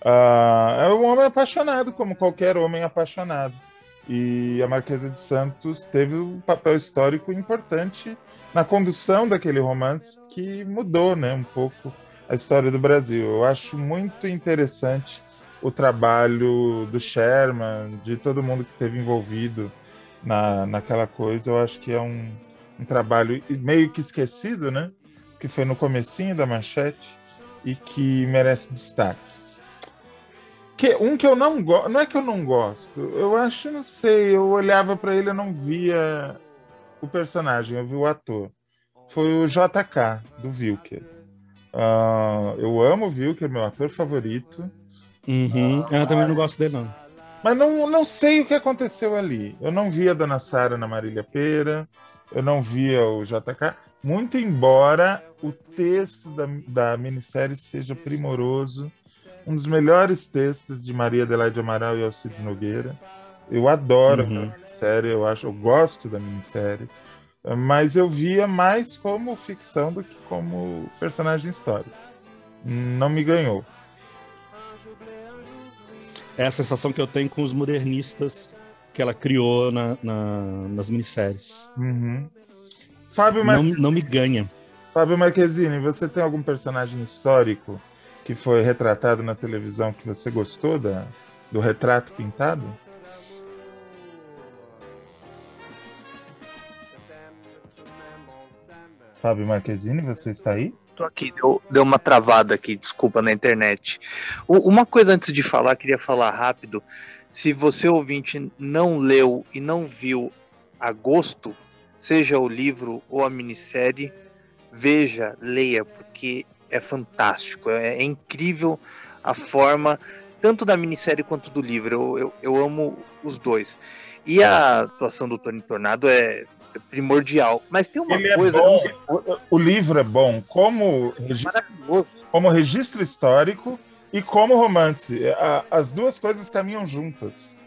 Uh, é um homem apaixonado, como qualquer homem apaixonado. E a Marquesa de Santos teve um papel histórico importante na condução daquele romance que mudou né, um pouco a história do Brasil. Eu acho muito interessante o trabalho do Sherman, de todo mundo que esteve envolvido na, naquela coisa. Eu acho que é um, um trabalho meio que esquecido, né? Que foi no comecinho da manchete e que merece destaque. Que, um que eu não gosto, não é que eu não gosto, eu acho, não sei, eu olhava para ele, eu não via o personagem, eu vi o ator. Foi o JK, do Wilker. Uh, eu amo o Wilker, meu ator favorito. Uhum. Uh, eu também não gosto dele, não. Mas não, não sei o que aconteceu ali. Eu não via a Dona Sara na Marília Pera, eu não via o JK, muito embora o texto da, da minissérie seja primoroso um dos melhores textos de Maria Adelaide Amaral e Alcides Nogueira. Eu adoro uhum. a minissérie, eu acho, eu gosto da minissérie, mas eu via mais como ficção do que como personagem histórico. Não me ganhou. É a sensação que eu tenho com os modernistas que ela criou na, na, nas minisséries. Uhum. Fábio Mar... não, não me ganha. Fábio Marquezine, você tem algum personagem histórico que foi retratado na televisão que você gostou da, do retrato pintado? Fábio Marquezine, você está aí? Tô aqui, deu, deu uma travada aqui, desculpa, na internet. O, uma coisa antes de falar, queria falar rápido. Se você ouvinte não leu e não viu Agosto, seja o livro ou a minissérie, veja, leia, porque é fantástico, é, é, incrível a forma, tanto da minissérie quanto do livro. Eu, eu, eu amo os dois. E a atuação do Tony Tornado é primordial. Mas tem uma Ele é coisa. É o, o, livro é bom. Como, registro, como registro histórico e como romance. A- as duas coisas caminham juntas.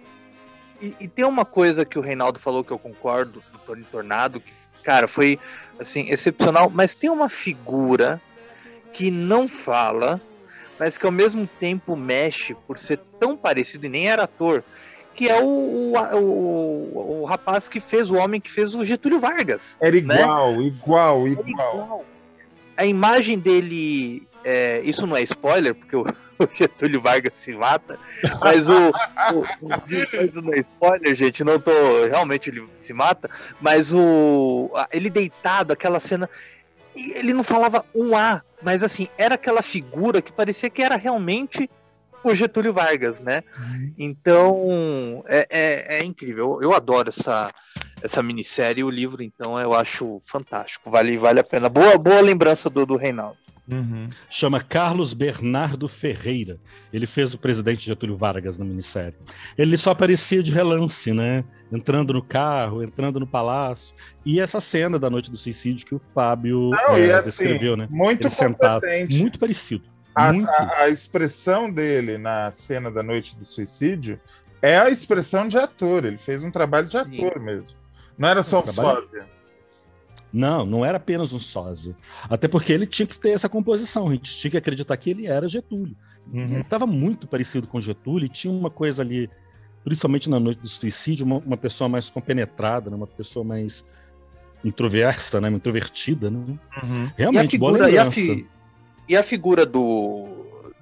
E, e tem uma coisa que o Reinaldo falou que eu concordo, do Tony Tornado, que, cara, foi assim, excepcional, mas tem uma figura que não fala, mas que ao mesmo tempo mexe por ser tão parecido e nem era ator, que é o, o, o, o rapaz que fez o homem que fez o Getúlio Vargas. Era né? igual, igual, igual. A imagem dele, é, isso não é spoiler, porque o, Getúlio Vargas se mata, mas o, isso não é spoiler, gente, não tô, realmente ele se mata, mas o ele deitado, aquela cena, ele não falava um A, mas assim, era aquela figura que parecia que era realmente o Getúlio Vargas, né? Então, é, é, é incrível. Eu, eu adoro essa, essa minissérie. O livro, então, eu acho fantástico. Vale, vale a pena. Boa, boa lembrança do, do Reinaldo. Chama Carlos Bernardo Ferreira. Ele fez o presidente Getúlio Vargas na minissérie. Ele só aparecia de relance, né? Entrando no carro, entrando no palácio. E essa cena da noite do suicídio que o Fábio Não, e assim, descreveu, né? muito Ele sentado. Muito parecido. A, muito. a- a expressão dele na cena da noite do suicídio é a expressão de ator. Ele fez um trabalho de ator mesmo. Não era só um trabalho- sósia. Não, não era apenas um sósia. Até porque ele tinha que ter essa composição. A gente tinha que acreditar que ele era Getúlio. Uhum. Ele estava muito parecido com Getúlio e tinha uma coisa ali, principalmente na noite do suicídio, uma, uma pessoa mais compenetrada, né? uma pessoa mais introversa, né? introvertida. Né? Realmente, e a boa figura, e a, lembrança. fi- e a figura do,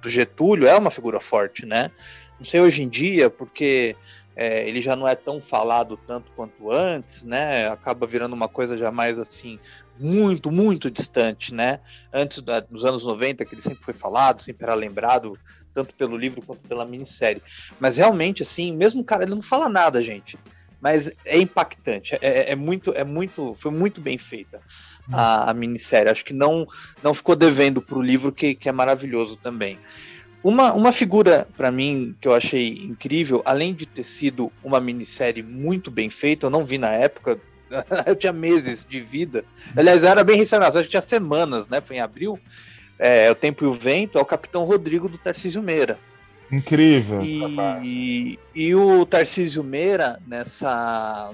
do Getúlio é uma figura forte, né? Não sei hoje em dia, porque é, ele já não é tão falado tanto quanto antes, né? Acaba virando uma coisa já mais assim, muito, muito distante, né? Antes da- dos anos 90, que ele sempre foi falado, sempre era lembrado, tanto pelo livro quanto pela minissérie. Mas realmente, assim, mesmo o cara, ele não fala nada, gente. Mas é impactante, é, é- é muito, é muito, foi muito bem feita a, a minissérie. Acho que não, não ficou devendo para o livro, que, que é maravilhoso também. Uma, uma figura, para mim, que eu achei incrível, além de ter sido uma minissérie muito bem feita, eu não vi na época, eu tinha meses de vida. Aliás, era bem recém acho que tinha semanas, né? Foi em abril. É, o Tempo e o Vento é o Capitão Rodrigo do Tarcísio Meira. Incrível. E, e o Tarcísio Meira, nessa,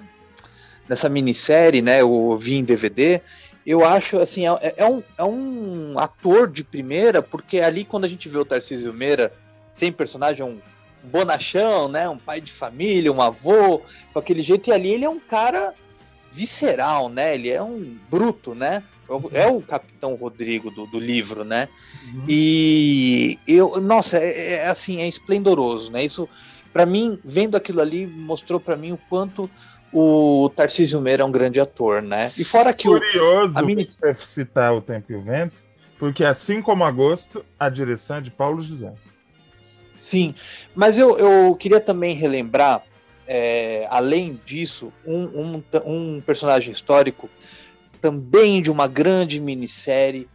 nessa minissérie, né, eu vi em DVD, eu acho assim, é, é um, é um ator de primeira, porque ali quando a gente vê o Tarcísio Meira sem personagem, é um bonachão, né, um pai de família, um avô, com aquele jeito, e ali ele é um cara visceral, né, ele é um bruto, né, é o- é o Capitão Rodrigo do, do livro, né, e eu, nossa, é, é assim, é esplendoroso, né? Isso, pra mim, vendo aquilo ali, mostrou pra mim o quanto o Tarcísio Meira é um grande ator, né? E fora que o, Curioso a mini- você citar o Tempo e o Vento, porque assim como Agosto, a direção é de Paulo José. Sim, mas eu, eu queria também relembrar, é, além disso, um, um, um personagem histórico também de uma grande minissérie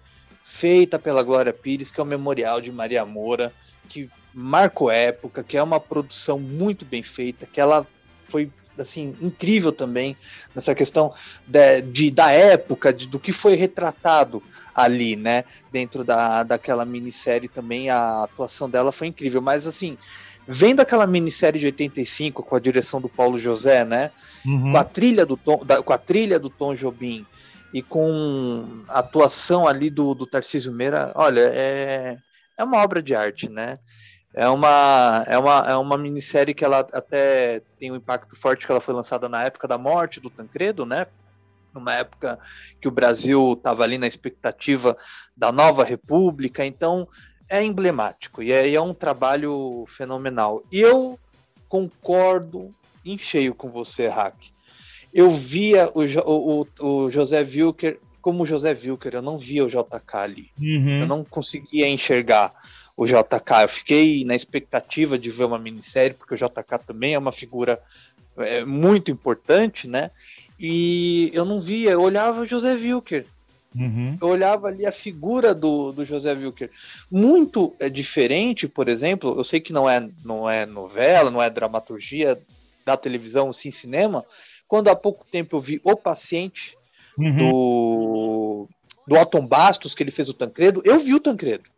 feita pela Glória Pires, que é o Memorial de Maria Moura, que marcou época, que é uma produção muito bem feita, que ela foi assim incrível também nessa questão de, de- da época, de- do que foi retratado ali, né? Dentro da, daquela minissérie também a atuação dela foi incrível, mas assim vendo aquela minissérie de 85 com a direção do Paulo José, né? Uhum. Com a trilha do Tom, da- com a trilha do Tom Jobim e com a atuação ali do, do Tarcísio Meira, olha, é, é uma obra de arte, né? É uma, é, uma, é uma minissérie que ela até tem um impacto forte que ela foi lançada na época da morte do Tancredo, né? Numa época que o Brasil estava ali na expectativa da nova república, então é emblemático e é, é um trabalho fenomenal. E eu concordo em cheio com você, Hack. Eu via o, o, o, José Wilker como o José Wilker, eu não via o JK ali. Uhum. Eu não conseguia enxergar o JK. Eu fiquei na expectativa de ver uma minissérie, porque o JK também é uma figura é, muito importante, né? E eu não via, eu olhava o José Wilker. Uhum. Eu olhava ali a figura do, do José Wilker. Muito é, diferente, por exemplo, eu sei que não é, não é novela, não é dramaturgia da televisão, sim cinema. Quando há pouco tempo eu vi O Paciente, Uhum. do, do Otton Bastos, que ele fez o Tancredo, eu vi o Tancredo.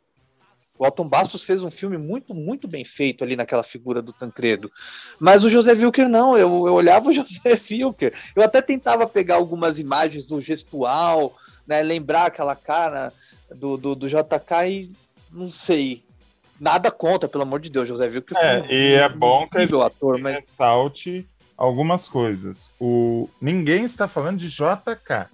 O Alton Bastos fez um filme muito, muito bem feito ali naquela figura do Tancredo. Mas o José Wilker não, eu, eu olhava o José Wilker. Eu até tentava pegar algumas imagens do gestual, né, lembrar aquela cara do, do, do JK e não sei. Nada contra, pelo amor de Deus, José Wilker. É, foi um e é bom que incrível ator, mas ressalte algumas coisas. O... Ninguém está falando de JK.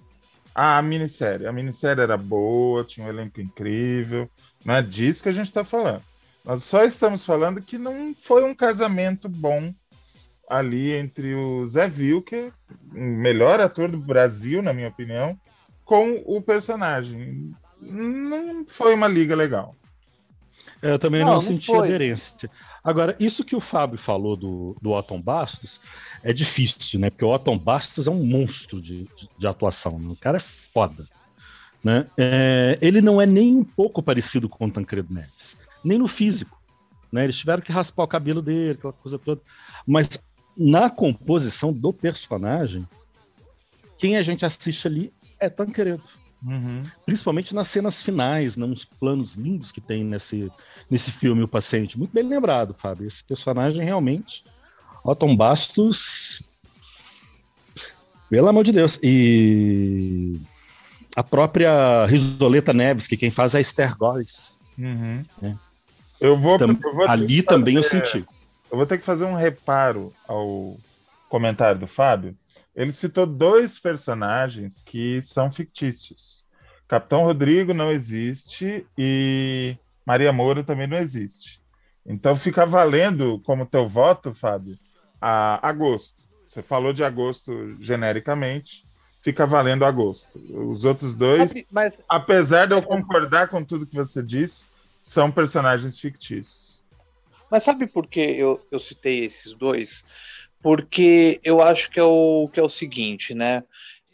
Ah, a minissérie. A minissérie era boa, tinha um elenco incrível. Não é disso que a gente está falando. Nós só estamos falando que não foi um casamento bom ali entre o Zé Wilker, o melhor ator do Brasil, na minha opinião, com o personagem. Não foi uma liga legal. É, Eu também Não, não, não senti foi. aderência. Agora, isso que o Fábio falou do, do Otton Bastos é difícil, né? Porque o Otton Bastos é um monstro de, de, de atuação. né? O cara é foda. Né? É, ele não é nem um pouco parecido com o Tancredo Neves, nem no físico. Né? Eles tiveram que raspar o cabelo dele, aquela coisa toda. Mas na composição do personagem, quem a gente assiste ali é Tancredo. Principalmente nas cenas finais, né, nos planos lindos que tem nesse, nesse filme, O Paciente. Muito bem lembrado, Fábio. Esse personagem realmente. Otton Bastos. Pelo amor de Deus. E a própria Risoleta Neves, que quem faz é a Esther Góes. Uhum. né? Eu vou, Tam- eu vou ali também eu senti. Eu vou ter que fazer um reparo ao comentário do Fábio. Ele citou dois personagens que são fictícios. Capitão Rodrigo não existe e Maria Moura também não existe. Então fica valendo como teu voto, Fábio, a agosto. Você falou de agosto genericamente, fica valendo agosto. Os outros dois, mas apesar de eu concordar com tudo que você disse, são personagens fictícios. Mas sabe por que eu, eu citei esses dois? Porque eu acho que é o, que é o seguinte, né?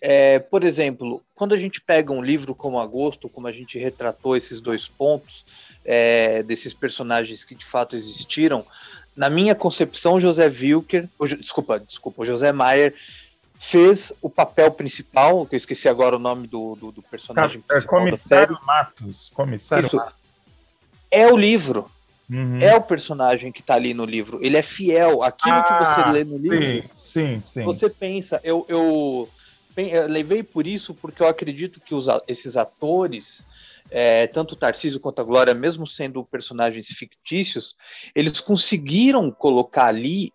É, por exemplo, quando a gente pega um livro como Agosto, como a gente retratou esses dois pontos, é, desses personagens que de fato existiram, na minha concepção, José Wilker, desculpa, desculpa, José Maier fez o papel principal, que eu esqueci agora o nome do, do, do personagem É, principal comissário Matos. Comissário Isso. Matos. É o livro. Uhum. É o personagem que tá ali no livro. Ele é fiel. Aquilo que você Ah, lê no sim, livro, sim, sim. você pensa. Eu, eu, bem, eu levei por isso porque eu acredito que os esses atores, é, tanto o Tarcísio quanto a Glória, mesmo sendo personagens fictícios, eles conseguiram colocar ali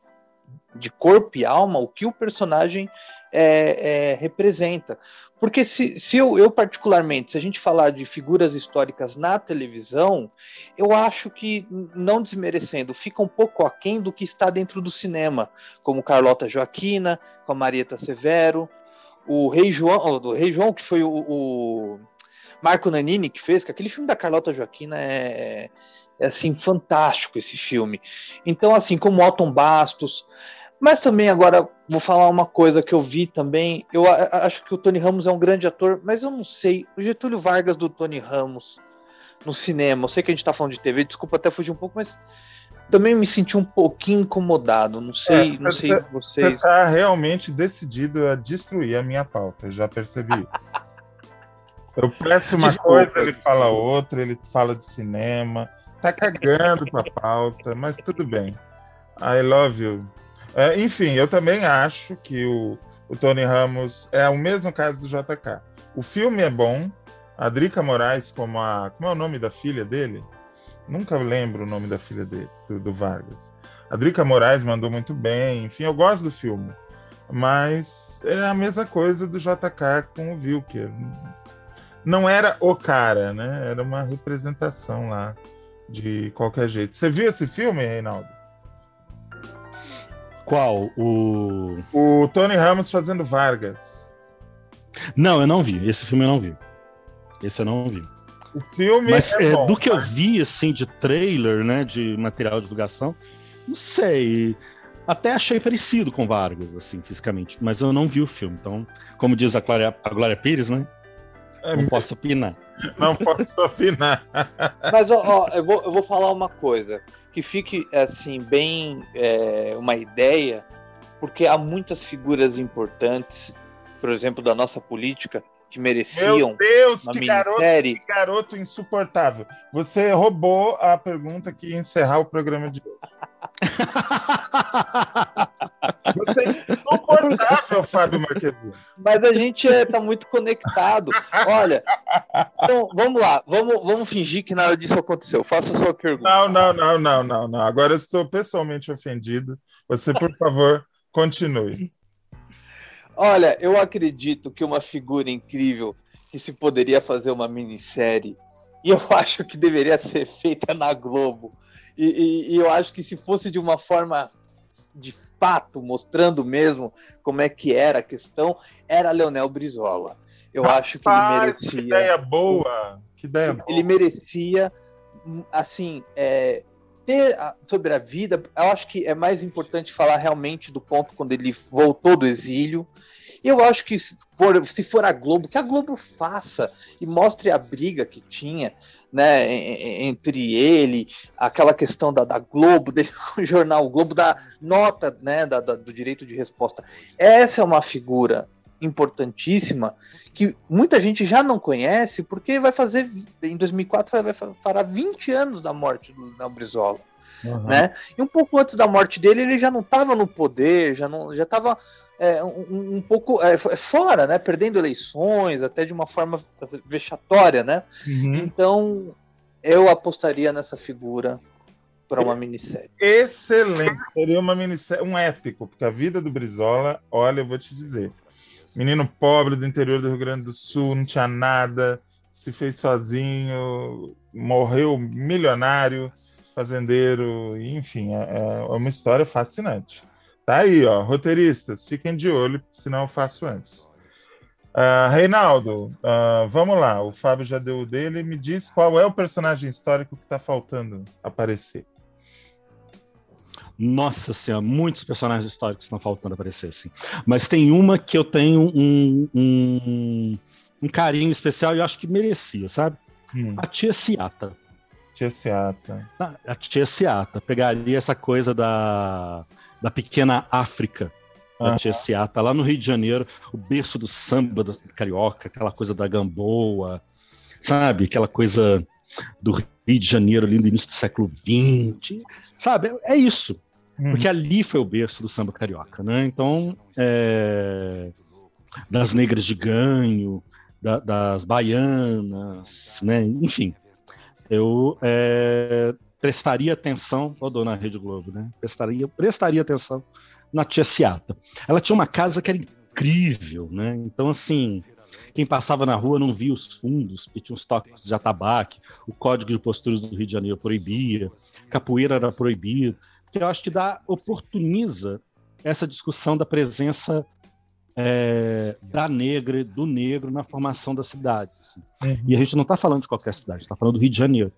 de corpo e alma o que o personagem é, é, representa. Porque se, se eu, eu, particularmente, se a gente falar de figuras históricas na televisão, eu acho que, não desmerecendo, fica um pouco aquém do que está dentro do cinema, como Carlota Joaquina, com a Marieta Severo, o Rei João, do Rei João, que foi o, o Marco Nanini que fez, que aquele filme da Carlota Joaquina é, é assim, fantástico esse filme. Então, assim, como Otton Bastos, mas também agora vou falar uma coisa que eu vi também. Eu acho que o Tony Ramos é um grande ator, mas eu não sei. O Getúlio Vargas do Tony Ramos no cinema. Eu sei que a gente tá falando de TV, desculpa até fugir um pouco, mas também me senti um pouquinho incomodado. Não sei, não sei É, Você vocês. está realmente decidido a destruir a minha pauta, eu já percebi. Eu peço uma Desculpa. coisa, ele fala outra, ele fala de cinema, tá cagando pra pauta, mas tudo bem. I love you. É, enfim, eu também acho que o, o Tony Ramos é o mesmo caso do JK. O filme é bom, a Drica Moraes, como a. Como é o nome da filha dele? Nunca lembro o nome da filha dele, do, do Vargas. A Drica Moraes mandou muito bem, enfim, eu gosto do filme. Mas é a mesma coisa do JK com o Wilker. Não era o cara, né? Era uma representação lá de qualquer jeito. Você viu esse filme, Reinaldo? Qual? O. O Tony Ramos fazendo Vargas. Não, eu não vi. Esse filme eu não vi. Esse eu não vi. O filme Mas é é, bom, do que eu mas- vi, assim, de trailer, né, de material de divulgação, não sei. Até achei parecido com Vargas, assim, fisicamente. Mas eu não vi o filme. Então, como diz a Glória, a Glória Pires, né? É não posso opinar. Não posso opinar. Mas ó, ó, eu, vou, eu vou falar uma coisa que fique assim bem é, uma ideia, porque há muitas figuras importantes, por exemplo, da nossa política, que mereciam Meu Deus, uma que garoto, que garoto insuportável. Você roubou a pergunta que ia encerrar o programa de hoje. Você é insuportável, Fábio Marquezine. Mas a gente é, tá muito conectado. Olha, então, vamos lá, vamos, vamos fingir que nada disso aconteceu. Faça a sua pergunta. Não, não, não, não, não, não. Agora eu estou pessoalmente ofendido. Você, por favor, continue. Olha, eu acredito que uma figura incrível que se poderia fazer uma minissérie, e eu acho que deveria ser feita na Globo. E, e- e eu acho que se fosse de uma forma de fato, mostrando mesmo como é que era a questão, era Leonel Brizola. Eu acho que ele Rapaz, merecia. Que ideia boa! Que ideia boa. Ele merecia, assim, é, sobre a vida. Eu acho que é mais importante falar realmente do ponto quando ele voltou do exílio. Eu acho que se for, se for a Globo, que a Globo faça e mostre a briga que tinha, né, en- en- entre ele, aquela questão da, da Globo, dele, o jornal Globo da nota, né, da- da- do direito de resposta. Essa é uma figura importantíssima que muita gente já não conhece porque vai fazer em 2004 vai, vai fará 20 anos da morte do Brizola Uhum. né? E um pouco antes da morte dele, ele já não estava no poder, já não, já estava um, um pouco é, fora, né? Perdendo eleições, até de uma forma vexatória, né? Uhum. Então, eu apostaria nessa figura para uma minissérie. Excelente. Seria uma minissérie, um épico, porque a vida do Brizola, olha, eu vou te dizer. Menino pobre do interior do Rio Grande do Sul, não tinha nada, se fez sozinho, morreu milionário, fazendeiro, enfim, é, é uma história fascinante. Tá aí, ó, roteiristas, fiquem de olho, senão eu faço antes. Ah, Reinaldo, ah, vamos lá, o Fábio já deu o dele, me diz qual é o personagem histórico que está faltando aparecer. Nossa senhora, muitos personagens históricos estão faltando aparecer, assim. Mas tem uma que eu tenho um, um, um carinho especial e eu acho que merecia, sabe? A tia Ciata. Tia Ciata. Ah, A tia Ciata pegaria essa coisa da, da pequena África, da tia Ciata, lá no Rio de Janeiro, o berço do samba do carioca, aquela coisa da gamboa, sabe? Aquela coisa do Rio de Janeiro ali no início do século XX, sabe? É isso. Porque ali foi o berço do samba carioca, né? Então, é, das negras de ganho, da- das baianas, né? Enfim, eu é, prestaria atenção, ó, dona Rede Globo, né? Prestaria, prestaria atenção na tia Ciata. Ela tinha uma casa que era incrível, né? Então, assim, quem passava na rua não via os fundos, porque tinha os toques de atabaque, o código de posturas do Rio de Janeiro proibia, capoeira era proibido, que eu acho que dá, oportuniza essa discussão da presença é, da negra, do negro na formação das cidades. assim. Uhum. E a gente não está falando de qualquer cidade, está falando do Rio de Janeiro,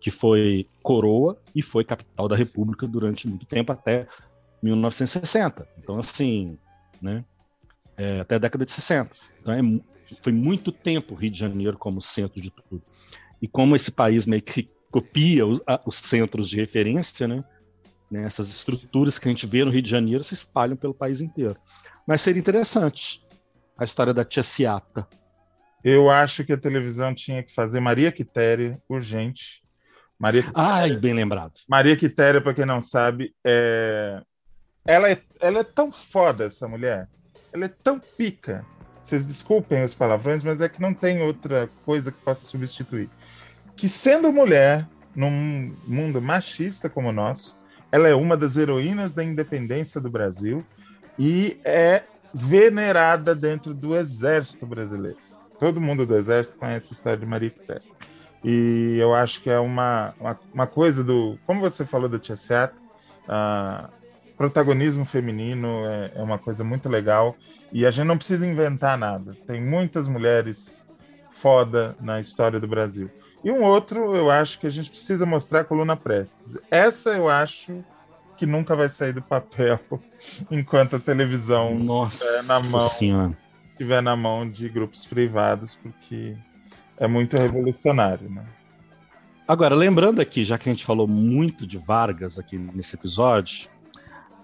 que foi coroa e foi capital da República durante muito tempo, até 1960. Então, assim, né? é, até a década de 60. Então, é, foi muito tempo o Rio de Janeiro como centro de tudo. E como esse país meio que copia os, a- os centros de referência, né? Né, Essas estruturas que a gente vê no Rio de Janeiro se espalham pelo país inteiro. Mas seria interessante a história da tia Ciata. Eu acho que a televisão tinha que fazer Maria Quitéria, urgente. Maria, Ai, bem lembrado. Maria Quitéria, para quem não sabe, é... Ela, é... ela é tão foda, essa mulher. Ela é tão pica. Vocês desculpem os palavrões, mas é que não tem outra coisa que possa substituir. Que sendo mulher, num mundo machista como o nosso, ela é uma das heroínas da independência do Brasil e é venerada dentro do exército brasileiro. Todo mundo do exército conhece a história de Maria Quitéria. E eu acho que é uma, uma, uma coisa do. Como você falou da Tia Seata, ah, protagonismo feminino é, é uma coisa muito legal. E a gente não precisa inventar nada. Tem muitas mulheres foda na história do Brasil. E um outro, eu acho que a gente precisa mostrar a Coluna Prestes. Essa eu acho que nunca vai sair do papel enquanto a televisão estiver na mão Senhora. estiver na mão de grupos privados, porque é muito revolucionário, né? Agora, lembrando aqui, já que a gente falou muito de Vargas aqui nesse episódio,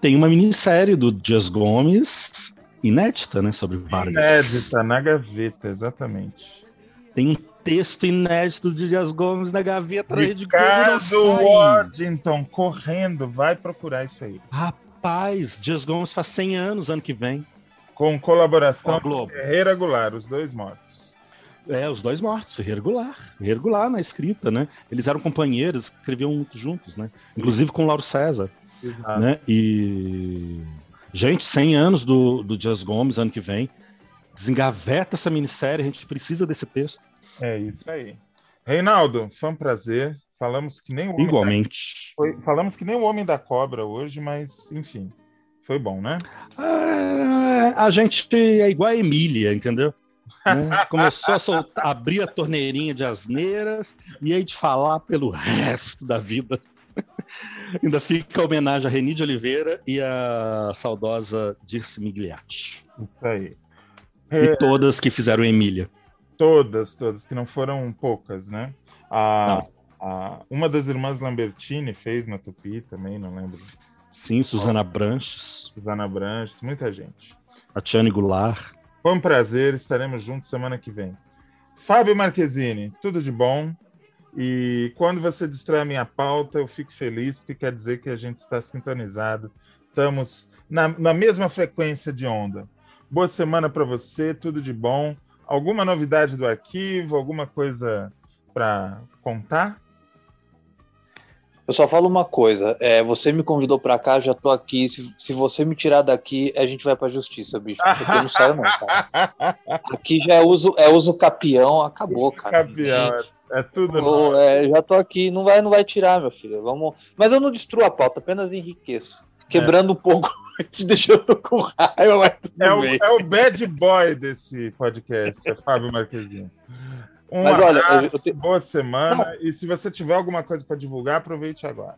tem uma minissérie do Dias Gomes inédita, né, sobre Vargas. Inédita, na gaveta, exatamente. Tem um texto inédito de Dias Gomes na gaveta da Rede Globo. Waddington, correndo, vai procurar isso aí. Rapaz, Dias Gomes faz 100 anos ano que vem. Com colaboração Com Globo. Ferreira Goulart, os dois mortos. É, os dois mortos, irregular. Irregular na escrita, né? Eles eram companheiros, escreviam muito juntos, né? Inclusive com o Lauro César. Exato. Né? E. Gente, 100 anos do, do Dias Gomes ano que vem. Desengaveta essa minissérie, a gente precisa desse texto. É isso aí. Reinaldo, foi um prazer. Falamos que nem o homem Igualmente. Da... Foi- Falamos que nem o homem da cobra hoje, mas enfim, foi bom, né? É, a gente é igual a Emília, entendeu? Né? Começou a soltar, abrir a torneirinha de asneiras e aí de falar pelo resto da vida. Ainda fica a homenagem a Reni de Oliveira e a saudosa Dirce Migliatti. Isso aí. E todas que fizeram Emília. Todas, todas, que não foram poucas, né? A, a- uma das irmãs Lambertini fez na Tupi também, não lembro. Sim, Suzana Branches. Suzana Branches, muita gente. A Tiane Goulart. Foi um prazer, estaremos juntos semana que vem. Fábio Marquezine, tudo de bom. E quando você distrai a minha pauta, eu fico feliz, porque quer dizer que a gente está sintonizado. Estamos na, na mesma frequência de onda. Boa semana para você, tudo de bom. Alguma novidade do arquivo, alguma coisa para contar? Eu só falo uma coisa, é, você me convidou pra cá, já tô aqui. Se, se você me tirar daqui, a gente vai pra justiça, bicho. Porque eu não saio, não, cara. Aqui já é uso, é uso capião, acabou, cara. Capião, é, é tudo. Ô, é, já tô aqui, não vai, não vai tirar, meu filho. Vamos. Mas eu não destruo a pauta, apenas enriqueço. Quebrando um pouco, te deixando com raiva, mas tudo É o, bem. é o bad boy desse podcast, é Fábio Marquezine. Um Mas olha, abraço, eu te- boa semana. E se você tiver alguma coisa para divulgar, aproveite agora.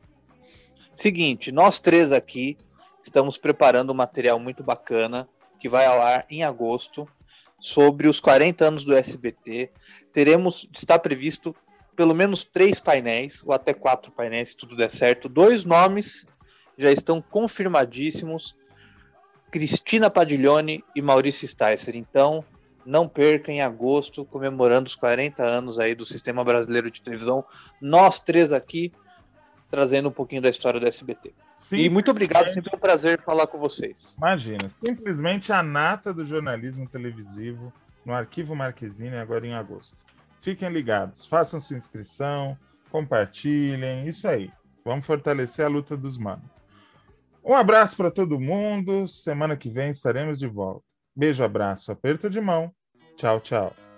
Seguinte, nós três aqui estamos preparando um material muito bacana que vai ao ar em agosto sobre os 40 anos do SBT. Teremos, está previsto pelo menos três painéis, ou até quatro painéis, se tudo der certo. Dois nomes já estão confirmadíssimos: Cristina Padiglione e Maurício Sticer. Então, não perca em agosto, comemorando os 40 anos aí do Sistema Brasileiro de Televisão. Nós três aqui trazendo um pouquinho da história do SBT. E muito obrigado, sempre é um prazer falar com vocês. Imagina, simplesmente a nata do jornalismo televisivo no Arquivo Marquezine agora em agosto. Fiquem ligados, façam sua inscrição, compartilhem, isso aí. Vamos fortalecer a luta dos manos. Um abraço para todo mundo. Semana que vem estaremos de volta. Beijo, abraço, aperto de mão. Tchau, tchau.